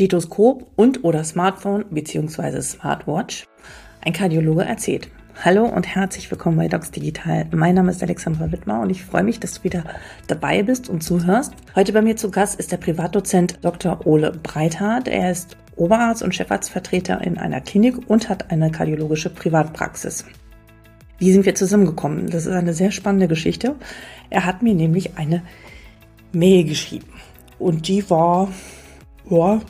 Stethoskop und oder Smartphone bzw. Smartwatch. Ein Kardiologe erzählt. Hallo und herzlich willkommen bei Docs Digital. Mein Name ist Alexandra Wittmer und ich freue mich, dass du wieder dabei bist und zuhörst. Heute bei mir zu Gast ist der Privatdozent Dr. Ole Breithardt. Er ist Oberarzt und Chefarztvertreter in einer Klinik und hat eine kardiologische Privatpraxis. Wie sind wir zusammengekommen? Das ist eine sehr spannende Geschichte. Er hat mir nämlich eine Mail geschrieben und die war, ja,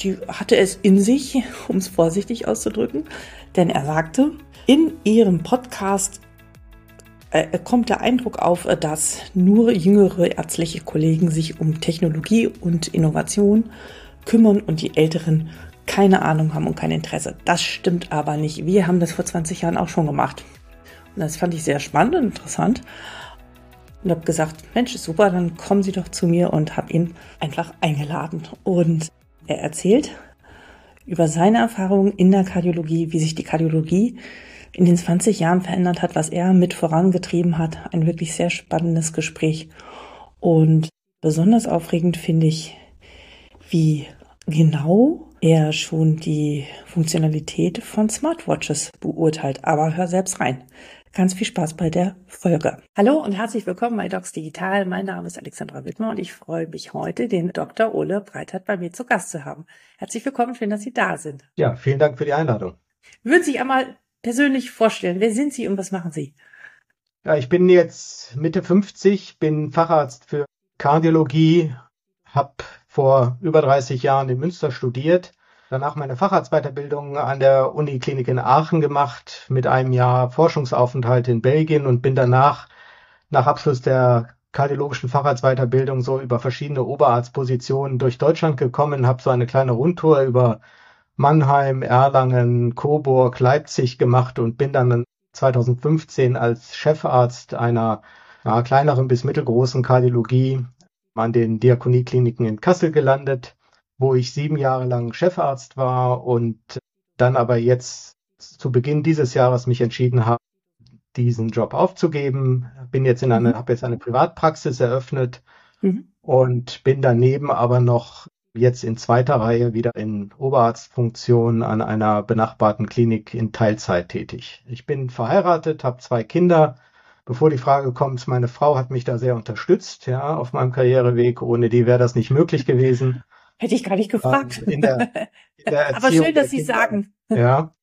die hatte es in sich, um es vorsichtig auszudrücken, denn er sagte, in ihrem Podcast äh, kommt der Eindruck auf, dass nur jüngere ärztliche Kollegen sich um Technologie und Innovation kümmern und die Älteren keine Ahnung haben und kein Interesse. Das stimmt aber nicht. Wir haben das vor 20 Jahren auch schon gemacht. Und das fand ich sehr spannend und interessant. Und habe gesagt, Mensch, ist super, dann kommen Sie doch zu mir und habe ihn einfach eingeladen. Und er erzählt über seine Erfahrungen in der Kardiologie, wie sich die Kardiologie in den 20 Jahren verändert hat, was er mit vorangetrieben hat. Ein wirklich sehr spannendes Gespräch. Und besonders aufregend finde ich, wie genau er schon die Funktionalität von Smartwatches beurteilt. Aber hör selbst rein. Ganz viel Spaß bei der Folge. Hallo und herzlich willkommen bei Docs Digital. Mein Name ist Alexandra Wittmer und ich freue mich heute, den Dr. Ole Breitert bei mir zu Gast zu haben. Herzlich willkommen, schön, dass Sie da sind. Ja, vielen Dank für die Einladung. Würden Sie sich einmal persönlich vorstellen, wer sind Sie und was machen Sie? Ja, ich bin jetzt Mitte 50, bin Facharzt für Kardiologie, habe vor über 30 Jahren in Münster studiert danach meine Facharztweiterbildung an der Uniklinik in Aachen gemacht mit einem Jahr Forschungsaufenthalt in Belgien und bin danach nach Abschluss der kardiologischen Facharztweiterbildung so über verschiedene Oberarztpositionen durch Deutschland gekommen, habe so eine kleine Rundtour über Mannheim, Erlangen, Coburg, Leipzig gemacht und bin dann 2015 als Chefarzt einer ja, kleineren bis mittelgroßen Kardiologie an den Diakoniekliniken in Kassel gelandet wo ich sieben Jahre lang Chefarzt war und dann aber jetzt zu Beginn dieses Jahres mich entschieden habe, diesen Job aufzugeben. Bin jetzt in eine, mhm. habe jetzt eine Privatpraxis eröffnet mhm. und bin daneben aber noch jetzt in zweiter Reihe wieder in Oberarztfunktion an einer benachbarten Klinik in Teilzeit tätig. Ich bin verheiratet, habe zwei Kinder. Bevor die Frage kommt, meine Frau hat mich da sehr unterstützt, ja, auf meinem Karriereweg. Ohne die wäre das nicht möglich gewesen. Hätte ich gar nicht gefragt. In der, in der Aber schön, dass Sie sagen. Ja.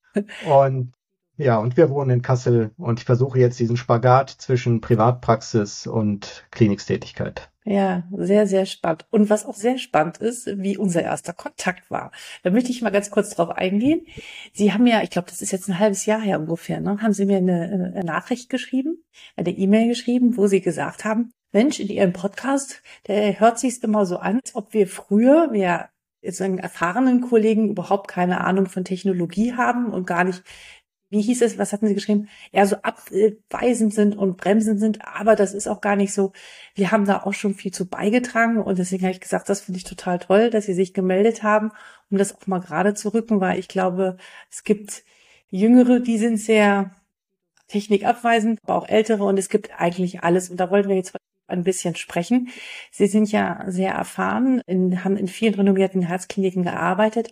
Und ja, und wir wohnen in Kassel und ich versuche jetzt diesen Spagat zwischen Privatpraxis und Klinikstätigkeit. Ja, sehr, sehr spannend. Und was auch sehr spannend ist, wie unser erster Kontakt war. Da möchte ich mal ganz kurz drauf eingehen. Sie haben ja, ich glaube, das ist jetzt ein halbes Jahr her ungefähr, ne, haben Sie mir eine, eine Nachricht geschrieben, eine E-Mail geschrieben, wo Sie gesagt haben, Mensch, in Ihrem Podcast, der hört sich immer so an, als ob wir früher, wir einen erfahrenen Kollegen überhaupt keine Ahnung von Technologie haben und gar nicht, wie hieß es, was hatten Sie geschrieben, eher so abweisend sind und bremsend sind, aber das ist auch gar nicht so. Wir haben da auch schon viel zu beigetragen und deswegen habe ich gesagt, das finde ich total toll, dass Sie sich gemeldet haben, um das auch mal gerade zu rücken, weil ich glaube, es gibt Jüngere, die sind sehr technikabweisend, aber auch ältere und es gibt eigentlich alles. Und da wollen wir jetzt ein bisschen sprechen. Sie sind ja sehr erfahren, in, haben in vielen renommierten Herzkliniken gearbeitet.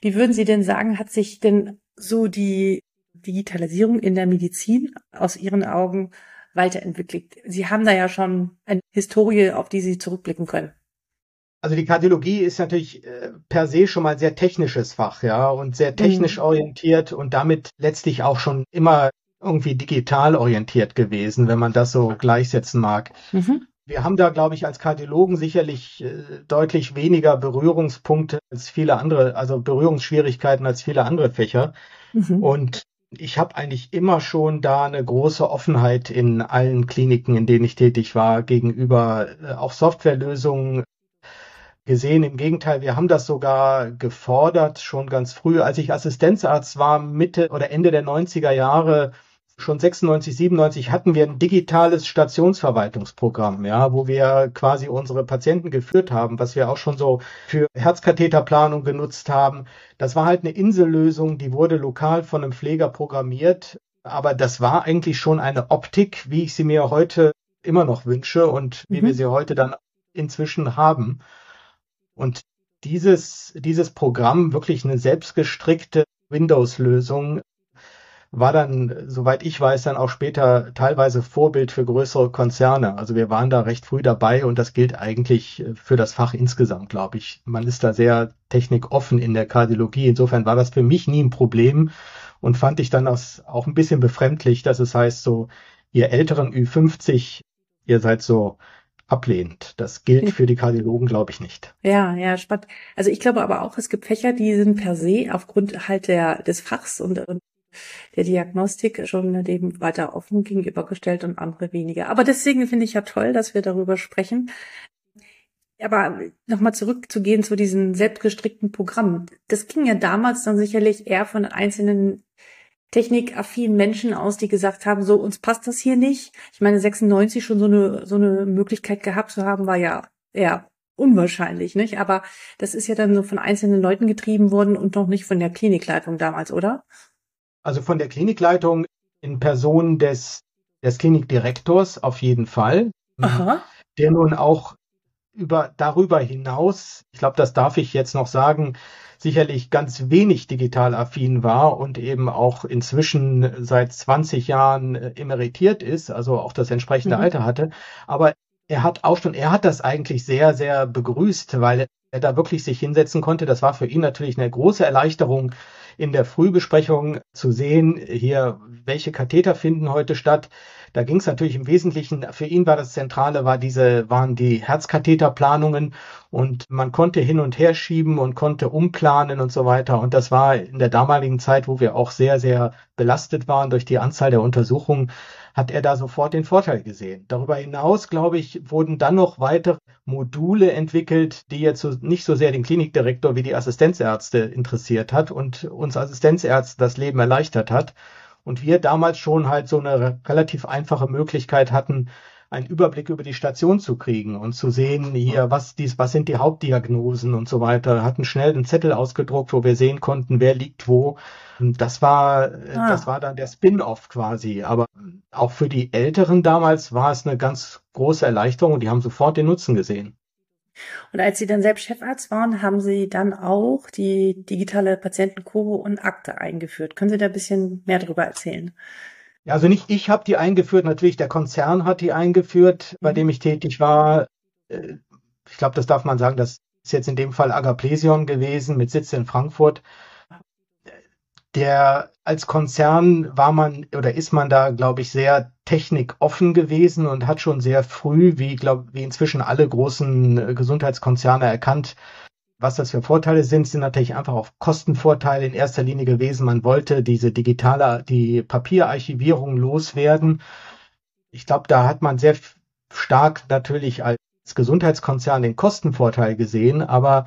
Wie würden Sie denn sagen, hat sich denn so die Digitalisierung in der Medizin aus Ihren Augen weiterentwickelt? Sie haben da ja schon eine Historie, auf die Sie zurückblicken können. Also die Kardiologie ist natürlich äh, per se schon mal sehr technisches Fach, ja, und sehr technisch mhm. orientiert und damit letztlich auch schon immer irgendwie digital orientiert gewesen, wenn man das so gleichsetzen mag. Mhm. Wir haben da, glaube ich, als Kardiologen sicherlich äh, deutlich weniger Berührungspunkte als viele andere, also Berührungsschwierigkeiten als viele andere Fächer. Mhm. Und ich habe eigentlich immer schon da eine große Offenheit in allen Kliniken, in denen ich tätig war, gegenüber äh, auch Softwarelösungen gesehen. Im Gegenteil, wir haben das sogar gefordert, schon ganz früh. Als ich Assistenzarzt war, Mitte oder Ende der 90er Jahre, schon 96, 97 hatten wir ein digitales Stationsverwaltungsprogramm, ja, wo wir quasi unsere Patienten geführt haben, was wir auch schon so für Herzkatheterplanung genutzt haben. Das war halt eine Insellösung, die wurde lokal von einem Pfleger programmiert, aber das war eigentlich schon eine Optik, wie ich sie mir heute immer noch wünsche und wie mhm. wir sie heute dann inzwischen haben. Und dieses, dieses Programm wirklich eine selbstgestrickte Windows-Lösung war dann, soweit ich weiß, dann auch später teilweise Vorbild für größere Konzerne. Also wir waren da recht früh dabei und das gilt eigentlich für das Fach insgesamt, glaube ich. Man ist da sehr technikoffen in der Kardiologie. Insofern war das für mich nie ein Problem und fand ich dann auch ein bisschen befremdlich, dass es heißt so, ihr älteren Ü50, ihr seid so ablehnend. Das gilt für die Kardiologen, glaube ich, nicht. Ja, ja, spannend. Also ich glaube aber auch, es gibt Fächer, die sind per se aufgrund halt der, des Fachs und, und der Diagnostik schon dem weiter offen gegenübergestellt und andere weniger. Aber deswegen finde ich ja toll, dass wir darüber sprechen. Aber nochmal zurückzugehen zu diesen selbstgestrickten Programmen. Das ging ja damals dann sicherlich eher von einzelnen technikaffinen Menschen aus, die gesagt haben, so uns passt das hier nicht. Ich meine, 96 schon so eine so eine Möglichkeit gehabt zu haben, war ja eher unwahrscheinlich, nicht? Aber das ist ja dann so von einzelnen Leuten getrieben worden und noch nicht von der Klinikleitung damals, oder? Also von der Klinikleitung in Person des, des Klinikdirektors auf jeden Fall. Aha. Der nun auch über, darüber hinaus, ich glaube, das darf ich jetzt noch sagen, sicherlich ganz wenig digital affin war und eben auch inzwischen seit 20 Jahren äh, emeritiert ist, also auch das entsprechende mhm. Alter hatte. Aber er hat auch schon, er hat das eigentlich sehr, sehr begrüßt, weil er da wirklich sich hinsetzen konnte. Das war für ihn natürlich eine große Erleichterung, in der Frühbesprechung zu sehen, hier, welche Katheter finden heute statt. Da ging es natürlich im Wesentlichen, für ihn war das Zentrale, war diese, waren die Herzkatheterplanungen und man konnte hin und her schieben und konnte umplanen und so weiter. Und das war in der damaligen Zeit, wo wir auch sehr, sehr belastet waren durch die Anzahl der Untersuchungen, hat er da sofort den Vorteil gesehen. Darüber hinaus, glaube ich, wurden dann noch weitere Module entwickelt, die jetzt so, nicht so sehr den Klinikdirektor wie die Assistenzärzte interessiert hat und uns Assistenzärzte das Leben erleichtert hat. Und wir damals schon halt so eine relativ einfache Möglichkeit hatten, einen Überblick über die Station zu kriegen und zu sehen, hier, was dies, was sind die Hauptdiagnosen und so weiter. Hatten schnell einen Zettel ausgedruckt, wo wir sehen konnten, wer liegt wo. Das war, ah. das war dann der Spin-off quasi. Aber auch für die Älteren damals war es eine ganz große Erleichterung und die haben sofort den Nutzen gesehen. Und als Sie dann selbst Chefarzt waren, haben Sie dann auch die digitale Patientenkurve und Akte eingeführt. Können Sie da ein bisschen mehr darüber erzählen? Ja, also nicht ich habe die eingeführt, natürlich der Konzern hat die eingeführt, bei mhm. dem ich tätig war. Äh, ich glaube, das darf man sagen, das ist jetzt in dem Fall Agaplesion gewesen mit Sitz in Frankfurt. Der als Konzern war man oder ist man da, glaube ich, sehr technikoffen gewesen und hat schon sehr früh, wie glaube wie inzwischen alle großen äh, Gesundheitskonzerne erkannt, was das für Vorteile sind, sind natürlich einfach auch Kostenvorteile in erster Linie gewesen. Man wollte diese digitale, die Papierarchivierung loswerden. Ich glaube, da hat man sehr stark natürlich als Gesundheitskonzern den Kostenvorteil gesehen, aber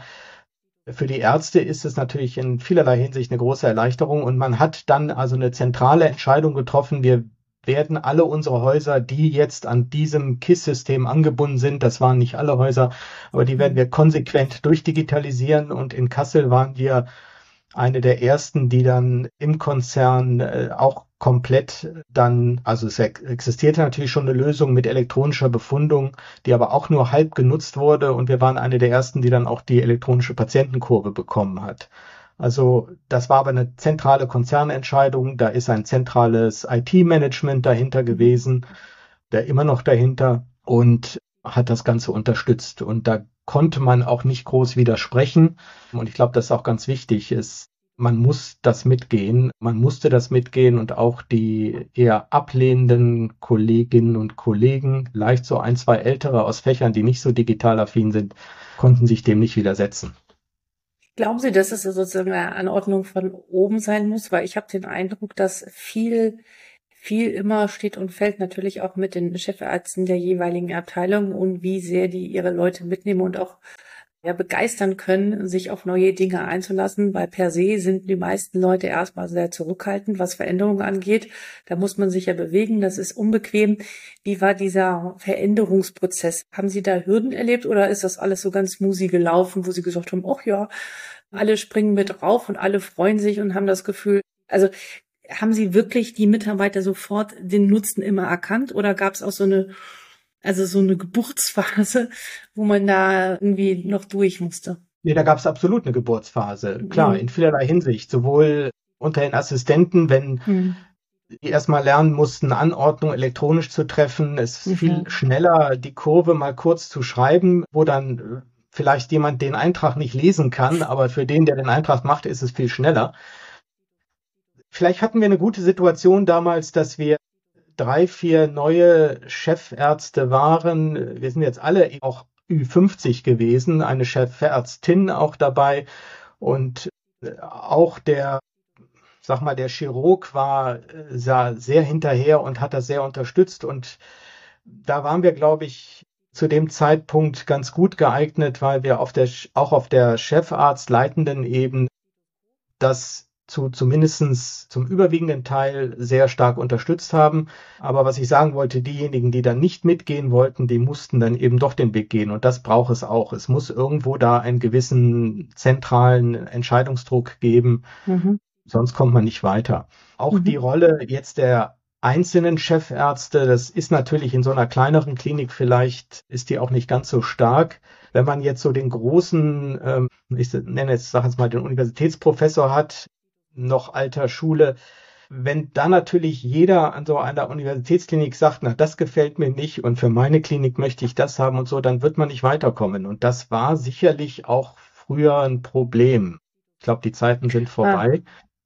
für die Ärzte ist es natürlich in vielerlei Hinsicht eine große Erleichterung und man hat dann also eine zentrale Entscheidung getroffen. Wir werden alle unsere Häuser, die jetzt an diesem KISS-System angebunden sind, das waren nicht alle Häuser, aber die werden wir konsequent durchdigitalisieren und in Kassel waren wir eine der ersten, die dann im Konzern äh, auch komplett dann, also es existierte natürlich schon eine Lösung mit elektronischer Befundung, die aber auch nur halb genutzt wurde und wir waren eine der ersten, die dann auch die elektronische Patientenkurve bekommen hat. Also das war aber eine zentrale Konzernentscheidung. Da ist ein zentrales IT-Management dahinter gewesen, der immer noch dahinter und hat das Ganze unterstützt. Und da konnte man auch nicht groß widersprechen. Und ich glaube, das ist auch ganz wichtig. Ist, man muss das mitgehen. Man musste das mitgehen und auch die eher ablehnenden Kolleginnen und Kollegen, leicht so ein, zwei ältere aus Fächern, die nicht so digital affin sind, konnten sich dem nicht widersetzen. Glauben Sie, dass es sozusagen eine Anordnung von oben sein muss? Weil ich habe den Eindruck, dass viel, viel immer steht und fällt natürlich auch mit den Chefärzten der jeweiligen Abteilung und wie sehr die ihre Leute mitnehmen und auch ja, begeistern können, sich auf neue Dinge einzulassen, weil per se sind die meisten Leute erstmal sehr zurückhaltend, was Veränderungen angeht. Da muss man sich ja bewegen, das ist unbequem. Wie war dieser Veränderungsprozess? Haben Sie da Hürden erlebt oder ist das alles so ganz smoothie gelaufen, wo Sie gesagt haben, ach ja, alle springen mit drauf und alle freuen sich und haben das Gefühl, also haben Sie wirklich die Mitarbeiter sofort den Nutzen immer erkannt oder gab es auch so eine also so eine Geburtsphase, wo man da irgendwie noch durch musste. Nee, da gab es absolut eine Geburtsphase. Klar, mhm. in vielerlei Hinsicht. Sowohl unter den Assistenten, wenn mhm. die erstmal lernen mussten, Anordnung elektronisch zu treffen, es mhm. viel schneller die Kurve mal kurz zu schreiben, wo dann vielleicht jemand den Eintrag nicht lesen kann, aber für den, der den Eintrag macht, ist es viel schneller. Vielleicht hatten wir eine gute Situation damals, dass wir drei, vier neue Chefärzte waren. Wir sind jetzt alle auch Ü50 gewesen, eine Chefärztin auch dabei und äh, auch der, sag mal, der Chirurg war sah sehr hinterher und hat das sehr unterstützt und da waren wir, glaube ich, zu dem Zeitpunkt ganz gut geeignet, weil wir auf der, auch auf der Chefarzt leitenden Ebene das zu zumindestens zum überwiegenden Teil sehr stark unterstützt haben. Aber was ich sagen wollte, diejenigen, die dann nicht mitgehen wollten, die mussten dann eben doch den Weg gehen. Und das braucht es auch. Es muss irgendwo da einen gewissen zentralen Entscheidungsdruck geben. Mhm. Sonst kommt man nicht weiter. Auch mhm. die Rolle jetzt der einzelnen Chefärzte, das ist natürlich in so einer kleineren Klinik vielleicht, ist die auch nicht ganz so stark. Wenn man jetzt so den großen, ähm, ich nenne jetzt, sag jetzt mal, den Universitätsprofessor hat, noch alter Schule. Wenn da natürlich jeder an so einer Universitätsklinik sagt, na, das gefällt mir nicht und für meine Klinik möchte ich das haben und so, dann wird man nicht weiterkommen. Und das war sicherlich auch früher ein Problem. Ich glaube, die Zeiten sind vorbei.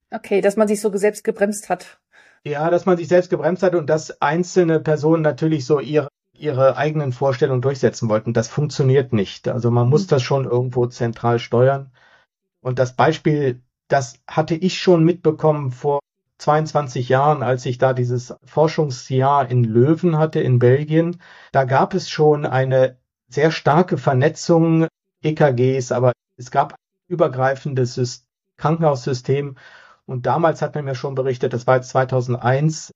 Ah, okay, dass man sich so selbst gebremst hat. Ja, dass man sich selbst gebremst hat und dass einzelne Personen natürlich so ihre ihre eigenen Vorstellungen durchsetzen wollten. Das funktioniert nicht. Also man muss mhm. das schon irgendwo zentral steuern. Und das Beispiel das hatte ich schon mitbekommen vor 22 Jahren, als ich da dieses Forschungsjahr in Löwen hatte in Belgien. Da gab es schon eine sehr starke Vernetzung EKGs, aber es gab ein übergreifendes Krankenhaussystem. Und damals hat man mir schon berichtet, das war jetzt 2001,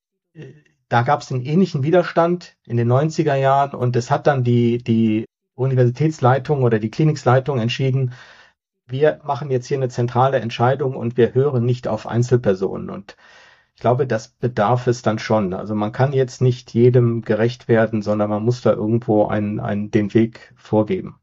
da gab es einen ähnlichen Widerstand in den 90er Jahren und es hat dann die, die Universitätsleitung oder die Kliniksleitung entschieden, wir machen jetzt hier eine zentrale Entscheidung und wir hören nicht auf Einzelpersonen. Und ich glaube, das bedarf es dann schon. Also man kann jetzt nicht jedem gerecht werden, sondern man muss da irgendwo einen, einen, den Weg vorgeben.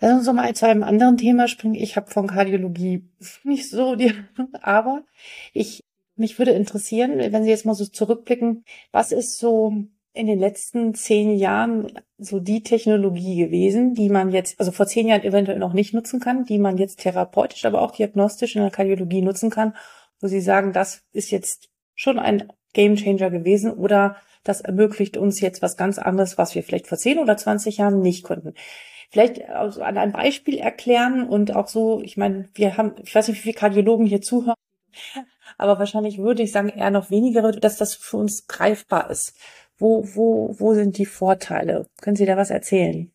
Lass uns mal zu einem anderen Thema springen. Ich habe von Kardiologie nicht so die, aber ich, mich würde interessieren, wenn Sie jetzt mal so zurückblicken, was ist so in den letzten zehn Jahren so die Technologie gewesen, die man jetzt, also vor zehn Jahren eventuell noch nicht nutzen kann, die man jetzt therapeutisch, aber auch diagnostisch in der Kardiologie nutzen kann, wo Sie sagen, das ist jetzt schon ein Gamechanger gewesen oder das ermöglicht uns jetzt was ganz anderes, was wir vielleicht vor zehn oder zwanzig Jahren nicht konnten. Vielleicht also an einem Beispiel erklären und auch so, ich meine, wir haben, ich weiß nicht, wie viele Kardiologen hier zuhören, aber wahrscheinlich würde ich sagen, eher noch weniger, dass das für uns greifbar ist. Wo, wo, wo sind die Vorteile? Können Sie da was erzählen?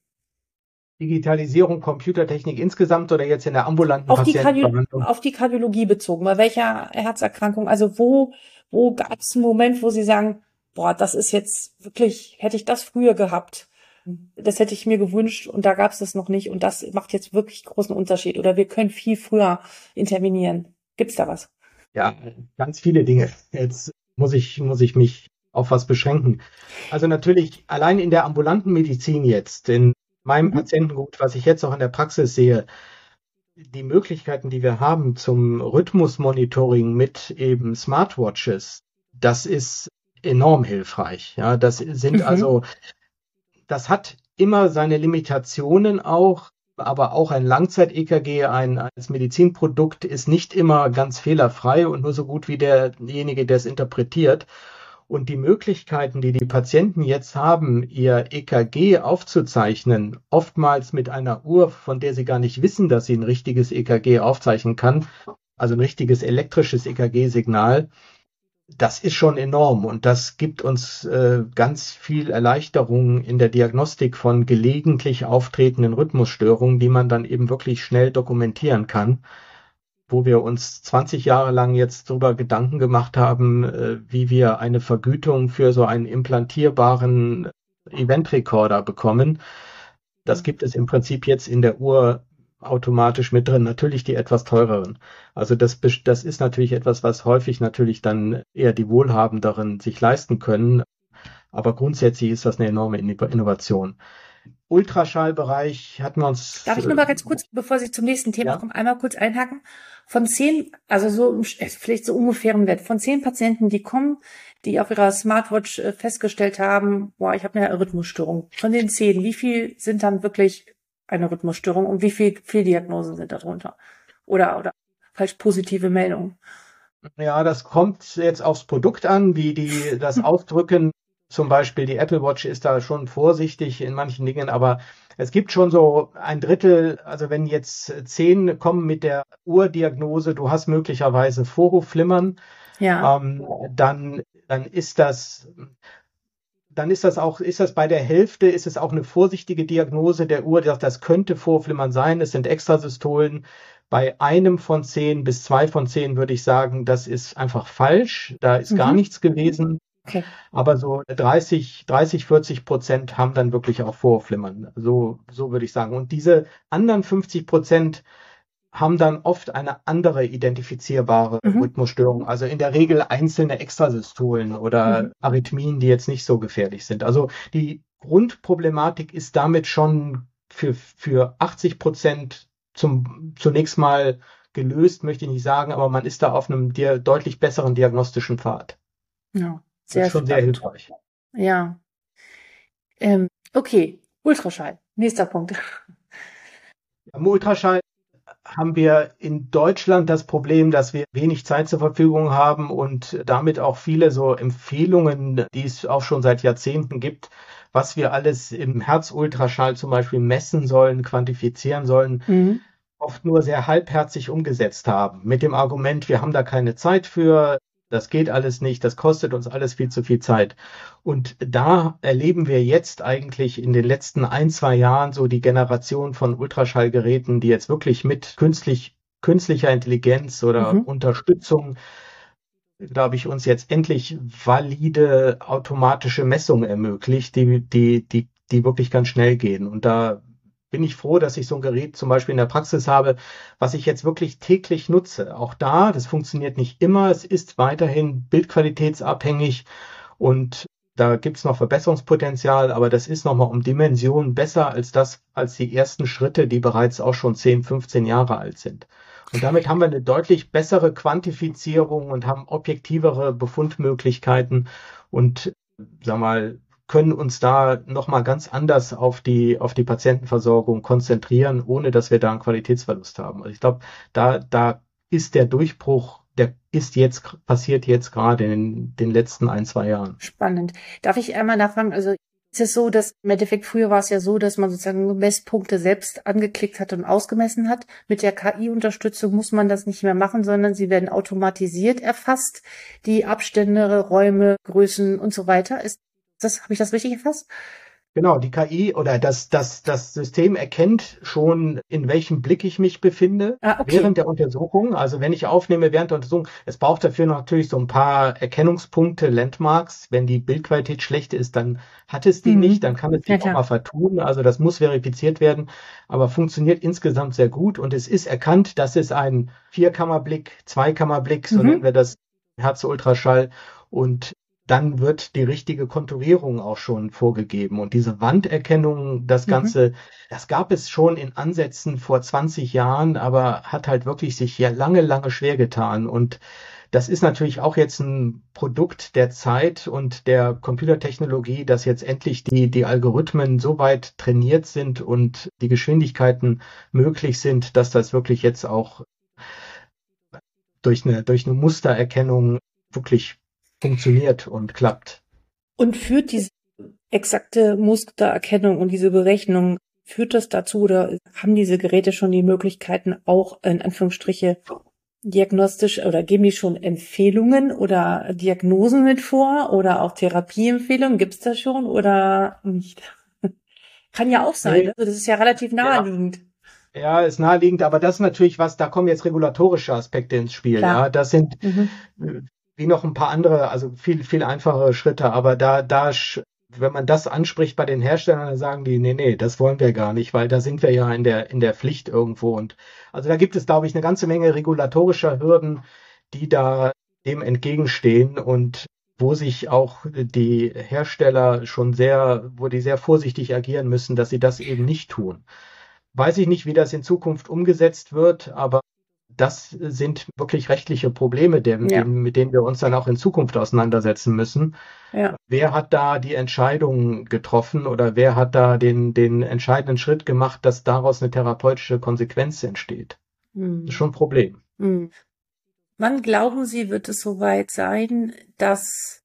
Digitalisierung, Computertechnik insgesamt oder jetzt in der ambulanten auf die, auf die Kardiologie bezogen, bei welcher Herzerkrankung? Also wo, wo gab es einen Moment, wo Sie sagen, boah, das ist jetzt wirklich, hätte ich das früher gehabt, das hätte ich mir gewünscht und da gab es das noch nicht und das macht jetzt wirklich großen Unterschied oder wir können viel früher intervenieren. Gibt's da was? Ja, ganz viele Dinge. Jetzt muss ich, muss ich mich auf was beschränken. Also natürlich allein in der ambulanten Medizin jetzt, in meinem mhm. Patientengut, was ich jetzt auch in der Praxis sehe, die Möglichkeiten, die wir haben zum Rhythmusmonitoring mit eben Smartwatches, das ist enorm hilfreich. Ja, das sind mhm. also, das hat immer seine Limitationen auch, aber auch ein Langzeit-EKG, ein als Medizinprodukt ist nicht immer ganz fehlerfrei und nur so gut wie derjenige, der es interpretiert. Und die Möglichkeiten, die die Patienten jetzt haben, ihr EKG aufzuzeichnen, oftmals mit einer Uhr, von der sie gar nicht wissen, dass sie ein richtiges EKG aufzeichnen kann, also ein richtiges elektrisches EKG-Signal, das ist schon enorm. Und das gibt uns äh, ganz viel Erleichterung in der Diagnostik von gelegentlich auftretenden Rhythmusstörungen, die man dann eben wirklich schnell dokumentieren kann wo wir uns 20 Jahre lang jetzt darüber Gedanken gemacht haben, äh, wie wir eine Vergütung für so einen implantierbaren Eventrekorder bekommen. Das gibt es im Prinzip jetzt in der Uhr automatisch mit drin. Natürlich die etwas teureren. Also das, das ist natürlich etwas, was häufig natürlich dann eher die Wohlhabenderen sich leisten können. Aber grundsätzlich ist das eine enorme Innovation. Ultraschallbereich hatten wir uns. Darf ich nur mal ganz kurz, bevor Sie zum nächsten Thema ja? kommen, einmal kurz einhaken? Von zehn, also so vielleicht so ungefähren Wert, von zehn Patienten, die kommen, die auf ihrer Smartwatch äh, festgestellt haben, boah, ich habe eine Rhythmusstörung. Von den zehn, wie viel sind dann wirklich eine Rhythmusstörung und wie viel Fehldiagnosen sind darunter? Oder, oder falsch positive Meldungen? Ja, das kommt jetzt aufs Produkt an, wie die das ausdrücken. Zum Beispiel die Apple Watch ist da schon vorsichtig in manchen Dingen, aber es gibt schon so ein Drittel, also wenn jetzt zehn kommen mit der Uhrdiagnose, du hast möglicherweise Vorhofflimmern, ja. ähm, dann, dann ist das dann ist das auch, ist das bei der Hälfte, ist es auch eine vorsichtige Diagnose der Uhr, das, das könnte Vorflimmern sein, es sind Extrasystolen. Bei einem von zehn bis zwei von zehn würde ich sagen, das ist einfach falsch, da ist mhm. gar nichts gewesen. Okay. Aber so 30, 30, 40 Prozent haben dann wirklich auch Vorflimmern. So, so würde ich sagen. Und diese anderen 50 Prozent haben dann oft eine andere identifizierbare mhm. Rhythmusstörung. Also in der Regel einzelne Extrasystolen oder mhm. Arrhythmien, die jetzt nicht so gefährlich sind. Also die Grundproblematik ist damit schon für, für 80 Prozent zum, zunächst mal gelöst, möchte ich nicht sagen, aber man ist da auf einem deutlich besseren diagnostischen Pfad. Ja. Sehr das ist schon sehr hilfreich. Ja. Ähm, okay, Ultraschall. Nächster Punkt. Am Ultraschall haben wir in Deutschland das Problem, dass wir wenig Zeit zur Verfügung haben und damit auch viele so Empfehlungen, die es auch schon seit Jahrzehnten gibt, was wir alles im Herzultraschall zum Beispiel messen sollen, quantifizieren sollen, mhm. oft nur sehr halbherzig umgesetzt haben. Mit dem Argument, wir haben da keine Zeit für, das geht alles nicht, das kostet uns alles viel zu viel Zeit. Und da erleben wir jetzt eigentlich in den letzten ein, zwei Jahren so die Generation von Ultraschallgeräten, die jetzt wirklich mit künstlich, künstlicher Intelligenz oder mhm. Unterstützung, glaube ich, uns jetzt endlich valide automatische Messungen ermöglicht, die, die, die, die wirklich ganz schnell gehen. Und da bin ich froh, dass ich so ein Gerät zum Beispiel in der Praxis habe, was ich jetzt wirklich täglich nutze. Auch da, das funktioniert nicht immer. Es ist weiterhin bildqualitätsabhängig und da gibt es noch Verbesserungspotenzial, aber das ist nochmal um Dimensionen besser als das, als die ersten Schritte, die bereits auch schon 10, 15 Jahre alt sind. Und damit haben wir eine deutlich bessere Quantifizierung und haben objektivere Befundmöglichkeiten und sag mal, können uns da nochmal ganz anders auf die, auf die Patientenversorgung konzentrieren, ohne dass wir da einen Qualitätsverlust haben. Also ich glaube, da, da ist der Durchbruch, der ist jetzt, passiert jetzt gerade in den letzten ein, zwei Jahren. Spannend. Darf ich einmal nachfragen, also ist es so, dass im Endeffekt früher war es ja so, dass man sozusagen Messpunkte selbst angeklickt hat und ausgemessen hat. Mit der KI-Unterstützung muss man das nicht mehr machen, sondern sie werden automatisiert erfasst. Die Abstände, Räume, Größen und so weiter. Ist das, habe ich das richtig erfasst? Genau, die KI oder das, das, das System erkennt schon, in welchem Blick ich mich befinde ah, okay. während der Untersuchung. Also wenn ich aufnehme während der Untersuchung, es braucht dafür natürlich so ein paar Erkennungspunkte, Landmarks. Wenn die Bildqualität schlecht ist, dann hat es die mhm. nicht, dann kann es die ja, auch mal vertun. Also das muss verifiziert werden, aber funktioniert insgesamt sehr gut und es ist erkannt, dass es ein Vierkammerblick, Zweikammerblick, so mhm. nennen wir das Herz-Ultraschall und dann wird die richtige Konturierung auch schon vorgegeben. Und diese Wanderkennung, das mhm. Ganze, mhm. das gab es schon in Ansätzen vor 20 Jahren, aber hat halt wirklich sich ja lange, lange schwer getan. Und das ist natürlich auch jetzt ein Produkt der Zeit und der Computertechnologie, dass jetzt endlich die, die Algorithmen so weit trainiert sind und die Geschwindigkeiten möglich sind, dass das wirklich jetzt auch durch eine, durch eine Mustererkennung wirklich funktioniert und klappt. Und führt diese exakte Mustererkennung und diese Berechnung, führt das dazu oder haben diese Geräte schon die Möglichkeiten auch in Anführungsstriche diagnostisch oder geben die schon Empfehlungen oder Diagnosen mit vor oder auch Therapieempfehlungen? Gibt's das schon oder nicht? Kann ja auch sein. Nee. Also das ist ja relativ naheliegend. Ja. ja. ist naheliegend, aber das ist natürlich was, da kommen jetzt regulatorische Aspekte ins Spiel. Klar. Ja, das sind mhm wie noch ein paar andere, also viel, viel einfachere Schritte, aber da, da, wenn man das anspricht bei den Herstellern, dann sagen die, nee, nee, das wollen wir gar nicht, weil da sind wir ja in der, in der Pflicht irgendwo. Und also da gibt es, glaube ich, eine ganze Menge regulatorischer Hürden, die da dem entgegenstehen. Und wo sich auch die Hersteller schon sehr, wo die sehr vorsichtig agieren müssen, dass sie das eben nicht tun. Weiß ich nicht, wie das in Zukunft umgesetzt wird, aber das sind wirklich rechtliche Probleme, denen, ja. mit denen wir uns dann auch in Zukunft auseinandersetzen müssen. Ja. Wer hat da die Entscheidung getroffen oder wer hat da den, den entscheidenden Schritt gemacht, dass daraus eine therapeutische Konsequenz entsteht? Mhm. Das ist schon ein Problem. Mhm. Wann glauben Sie, wird es soweit sein, dass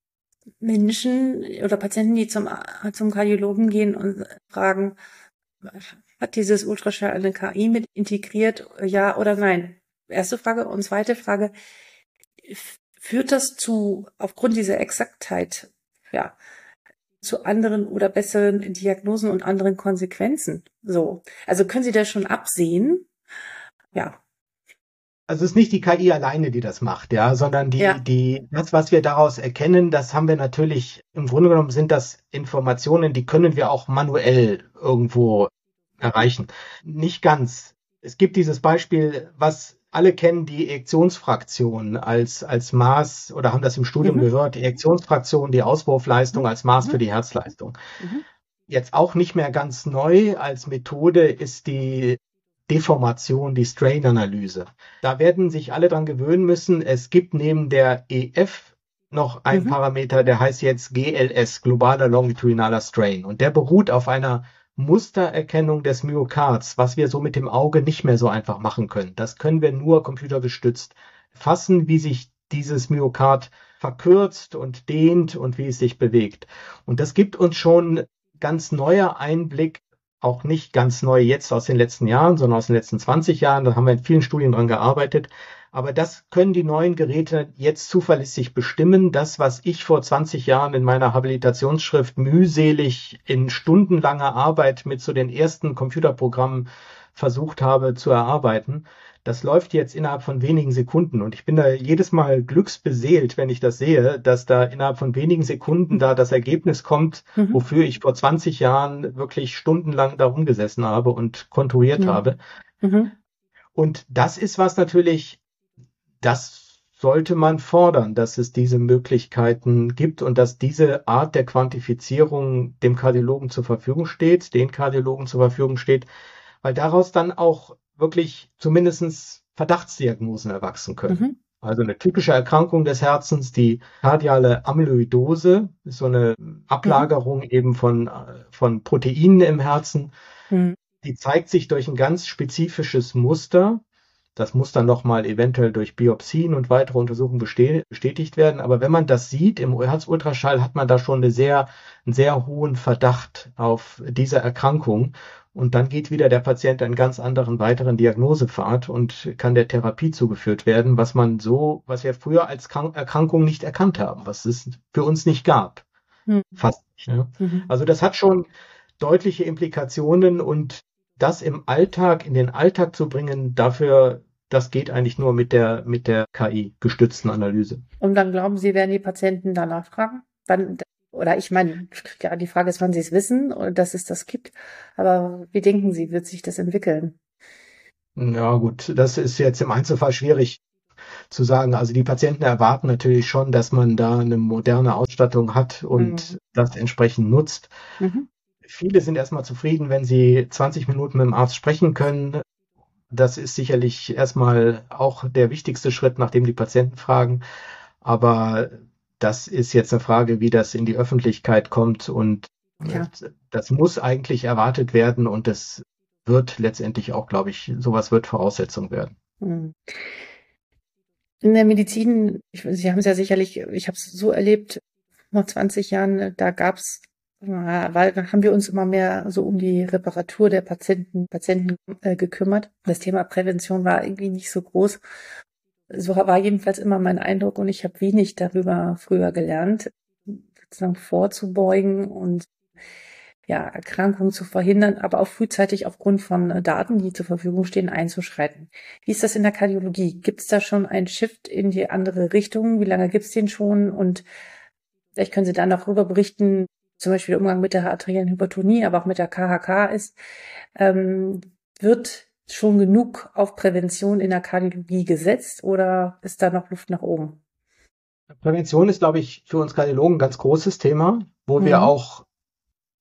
Menschen oder Patienten, die zum, zum Kardiologen gehen und fragen, hat dieses Ultraschall eine KI mit integriert, ja oder nein? Erste Frage. Und zweite Frage, führt das zu, aufgrund dieser Exaktheit, ja, zu anderen oder besseren Diagnosen und anderen Konsequenzen? So. Also können Sie das schon absehen? Ja. Also es ist nicht die KI alleine, die das macht, ja, sondern die, ja. die, das, was wir daraus erkennen, das haben wir natürlich, im Grunde genommen sind das Informationen, die können wir auch manuell irgendwo erreichen. Nicht ganz. Es gibt dieses Beispiel, was alle kennen die Ejektionsfraktion als, als Maß oder haben das im Studium mhm. gehört, die Ejektionsfraktion, die Auswurfleistung als Maß mhm. für die Herzleistung. Mhm. Jetzt auch nicht mehr ganz neu als Methode ist die Deformation, die Strain-Analyse. Da werden sich alle dran gewöhnen müssen. Es gibt neben der EF noch ein mhm. Parameter, der heißt jetzt GLS, globaler longitudinaler Strain. Und der beruht auf einer Mustererkennung des Myokards, was wir so mit dem Auge nicht mehr so einfach machen können. Das können wir nur computergestützt fassen, wie sich dieses Myokard verkürzt und dehnt und wie es sich bewegt. Und das gibt uns schon ganz neuer Einblick auch nicht ganz neu jetzt aus den letzten Jahren, sondern aus den letzten 20 Jahren. Da haben wir in vielen Studien dran gearbeitet. Aber das können die neuen Geräte jetzt zuverlässig bestimmen. Das, was ich vor 20 Jahren in meiner Habilitationsschrift mühselig in stundenlanger Arbeit mit so den ersten Computerprogrammen versucht habe zu erarbeiten, das läuft jetzt innerhalb von wenigen Sekunden. Und ich bin da jedes Mal glücksbeseelt, wenn ich das sehe, dass da innerhalb von wenigen Sekunden da das Ergebnis kommt, mhm. wofür ich vor 20 Jahren wirklich stundenlang da rumgesessen habe und konturiert mhm. habe. Mhm. Und das ist was natürlich, das sollte man fordern, dass es diese Möglichkeiten gibt und dass diese Art der Quantifizierung dem Kardiologen zur Verfügung steht, den Kardiologen zur Verfügung steht, weil daraus dann auch wirklich zumindestens Verdachtsdiagnosen erwachsen können. Mhm. Also eine typische Erkrankung des Herzens, die kardiale Amyloidose, ist so eine Ablagerung mhm. eben von, von Proteinen im Herzen. Mhm. Die zeigt sich durch ein ganz spezifisches Muster. Das muss dann nochmal eventuell durch Biopsien und weitere Untersuchungen bestätigt werden. Aber wenn man das sieht im Herzultraschall, hat man da schon eine sehr, einen sehr hohen Verdacht auf diese Erkrankung. Und dann geht wieder der Patient einen ganz anderen weiteren Diagnosepfad und kann der Therapie zugeführt werden, was man so, was wir früher als Erkrankung nicht erkannt haben, was es für uns nicht gab. Mhm. Fast nicht. Ne? Mhm. Also das hat schon deutliche Implikationen und das im Alltag, in den Alltag zu bringen, dafür, das geht eigentlich nur mit der, mit der KI gestützten Analyse. Und dann glauben Sie, werden die Patienten danach fragen? Wann, oder ich meine, ja, die Frage ist, wann Sie es wissen, dass es das gibt. Aber wie denken Sie, wird sich das entwickeln? Ja, gut, das ist jetzt im Einzelfall schwierig zu sagen. Also die Patienten erwarten natürlich schon, dass man da eine moderne Ausstattung hat und mhm. das entsprechend nutzt. Mhm. Viele sind erstmal zufrieden, wenn sie 20 Minuten mit dem Arzt sprechen können. Das ist sicherlich erstmal auch der wichtigste Schritt, nachdem die Patienten fragen. Aber das ist jetzt eine Frage, wie das in die Öffentlichkeit kommt und ja. das muss eigentlich erwartet werden und das wird letztendlich auch, glaube ich, sowas wird Voraussetzung werden. Hm. In der Medizin, Sie haben es ja sicherlich, ich habe es so erlebt, vor 20 Jahren, da gab es, weil haben wir uns immer mehr so um die Reparatur der Patienten, Patienten äh, gekümmert. Das Thema Prävention war irgendwie nicht so groß. So war jedenfalls immer mein Eindruck und ich habe wenig darüber früher gelernt, sozusagen vorzubeugen und ja, Erkrankungen zu verhindern, aber auch frühzeitig aufgrund von Daten, die zur Verfügung stehen, einzuschreiten. Wie ist das in der Kardiologie? Gibt es da schon einen Shift in die andere Richtung? Wie lange gibt es den schon? Und vielleicht können Sie dann noch darüber berichten, zum Beispiel der Umgang mit der arteriellen Hypertonie, aber auch mit der KHK ist. Ähm, wird schon genug auf Prävention in der Kardiologie gesetzt oder ist da noch Luft nach oben? Prävention ist, glaube ich, für uns Kardiologen ein ganz großes Thema, wo mhm. wir auch,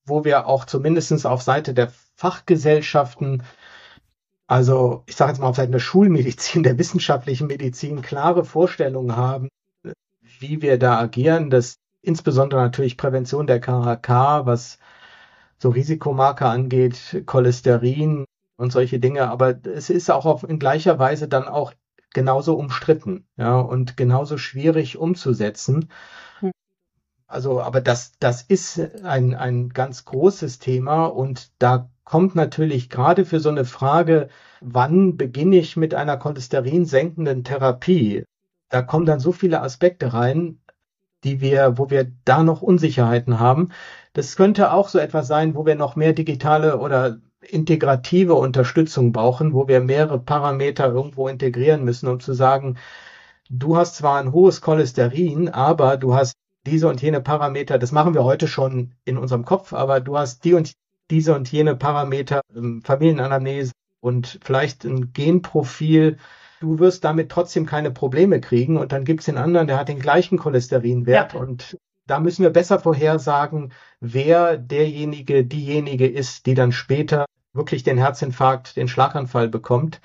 wo wir auch zumindestens auf Seite der Fachgesellschaften, also ich sage jetzt mal auf Seite der Schulmedizin, der wissenschaftlichen Medizin, klare Vorstellungen haben, wie wir da agieren. Das insbesondere natürlich Prävention der KHK, was so Risikomarker angeht, Cholesterin und solche Dinge. Aber es ist auch auf, in gleicher Weise dann auch genauso umstritten, ja, und genauso schwierig umzusetzen. Hm. Also, aber das, das ist ein, ein ganz großes Thema und da kommt natürlich gerade für so eine Frage, wann beginne ich mit einer cholesterinsenkenden Therapie? Da kommen dann so viele Aspekte rein, die wir, wo wir da noch Unsicherheiten haben. Das könnte auch so etwas sein, wo wir noch mehr digitale oder integrative Unterstützung brauchen, wo wir mehrere Parameter irgendwo integrieren müssen, um zu sagen, du hast zwar ein hohes Cholesterin, aber du hast diese und jene Parameter, das machen wir heute schon in unserem Kopf, aber du hast die und diese und jene Parameter, Familienanamnese und vielleicht ein Genprofil, du wirst damit trotzdem keine Probleme kriegen und dann gibt es den anderen, der hat den gleichen Cholesterinwert ja. und da müssen wir besser vorhersagen, wer derjenige, diejenige ist, die dann später wirklich den Herzinfarkt, den Schlaganfall bekommt.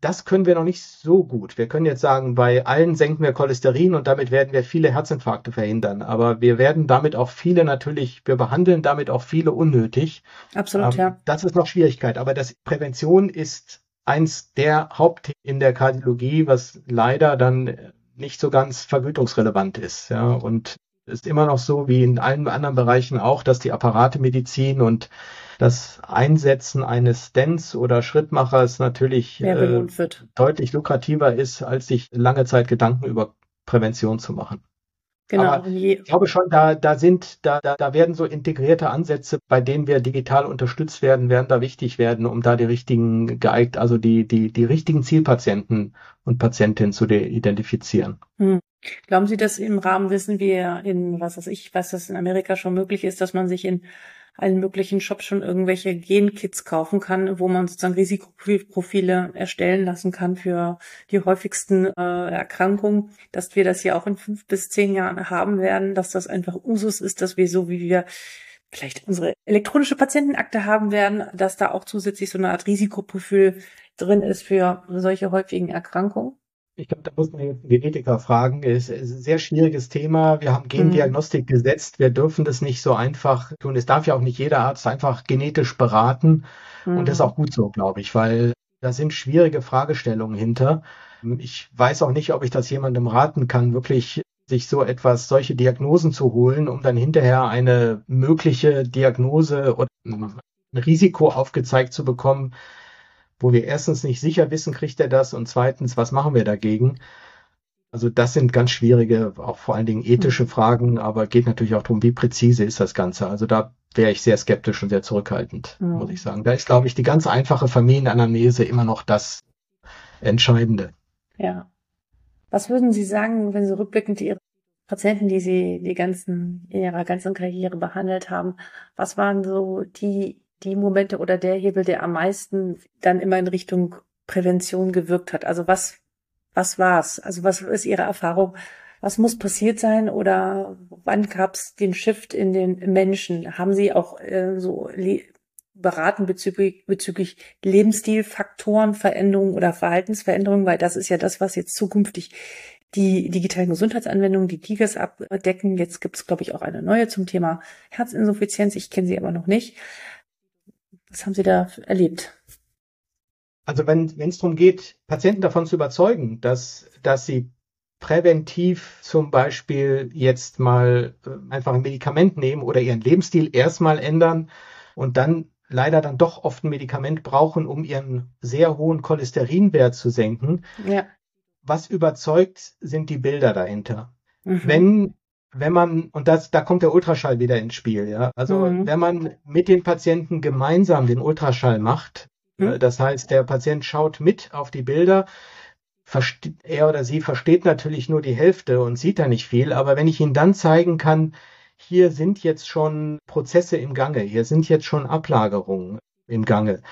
Das können wir noch nicht so gut. Wir können jetzt sagen, bei allen senken wir Cholesterin und damit werden wir viele Herzinfarkte verhindern. Aber wir werden damit auch viele natürlich, wir behandeln damit auch viele unnötig. Absolut, ähm, ja. Das ist noch Schwierigkeit. Aber das Prävention ist eins der Hauptthemen in der Kardiologie, was leider dann nicht so ganz vergütungsrelevant ist. Ja, und ist immer noch so wie in allen anderen Bereichen auch, dass die Apparatemedizin und das Einsetzen eines Stents oder Schrittmachers natürlich äh, deutlich lukrativer ist, als sich lange Zeit Gedanken über Prävention zu machen. Genau. Aber ich glaube schon, da, da sind, da, da, da werden so integrierte Ansätze, bei denen wir digital unterstützt werden, werden da wichtig werden, um da die richtigen geeignet, also die, die, die richtigen Zielpatienten und Patientinnen zu identifizieren. Hm. Glauben Sie, dass im Rahmen wissen wir in, was weiß ich, was das in Amerika schon möglich ist, dass man sich in allen möglichen Shops schon irgendwelche Genkits kaufen kann, wo man sozusagen Risikoprofile erstellen lassen kann für die häufigsten äh, Erkrankungen, dass wir das hier auch in fünf bis zehn Jahren haben werden, dass das einfach Usus ist, dass wir so wie wir vielleicht unsere elektronische Patientenakte haben werden, dass da auch zusätzlich so eine Art Risikoprofil drin ist für solche häufigen Erkrankungen? Ich glaube, da muss man jetzt einen Genetiker fragen. Es ist ein sehr schwieriges Thema. Wir haben Gendiagnostik mhm. gesetzt. Wir dürfen das nicht so einfach tun. Es darf ja auch nicht jeder Arzt einfach genetisch beraten. Mhm. Und das ist auch gut so, glaube ich, weil da sind schwierige Fragestellungen hinter. Ich weiß auch nicht, ob ich das jemandem raten kann, wirklich sich so etwas, solche Diagnosen zu holen, um dann hinterher eine mögliche Diagnose oder ein Risiko aufgezeigt zu bekommen, wo wir erstens nicht sicher wissen, kriegt er das und zweitens, was machen wir dagegen? Also das sind ganz schwierige, auch vor allen Dingen ethische mhm. Fragen, aber geht natürlich auch darum, wie präzise ist das Ganze. Also da wäre ich sehr skeptisch und sehr zurückhaltend, mhm. muss ich sagen. Da ist, glaube ich, die ganz einfache Familienanamnese immer noch das Entscheidende. Ja. Was würden Sie sagen, wenn Sie rückblickend Ihre Patienten, die Sie die ganzen, in Ihrer ganzen Karriere behandelt haben, was waren so die die Momente oder der Hebel, der am meisten dann immer in Richtung Prävention gewirkt hat? Also was, was war's? Also was ist Ihre Erfahrung? Was muss passiert sein oder wann gab es den Shift in den Menschen? Haben Sie auch äh, so beraten bezüglich, bezüglich Lebensstilfaktoren, Veränderungen oder Verhaltensveränderungen? Weil das ist ja das, was jetzt zukünftig die digitalen Gesundheitsanwendungen, die DIGAS abdecken. Jetzt gibt es, glaube ich, auch eine neue zum Thema Herzinsuffizienz. Ich kenne sie aber noch nicht. Was haben Sie da erlebt? Also wenn es darum geht, Patienten davon zu überzeugen, dass, dass sie präventiv zum Beispiel jetzt mal äh, einfach ein Medikament nehmen oder ihren Lebensstil erstmal ändern und dann leider dann doch oft ein Medikament brauchen, um ihren sehr hohen Cholesterinwert zu senken. Ja. Was überzeugt, sind die Bilder dahinter. Mhm. Wenn wenn man, und das, da kommt der Ultraschall wieder ins Spiel, ja. Also mhm. wenn man mit den Patienten gemeinsam den Ultraschall macht, mhm. Äh, das heißt, der Patient schaut mit auf die Bilder, er oder sie versteht natürlich nur die Hälfte und sieht da nicht viel, aber wenn ich ihnen dann zeigen kann, hier sind jetzt schon Prozesse im Gange, hier sind jetzt schon Ablagerungen im Gange.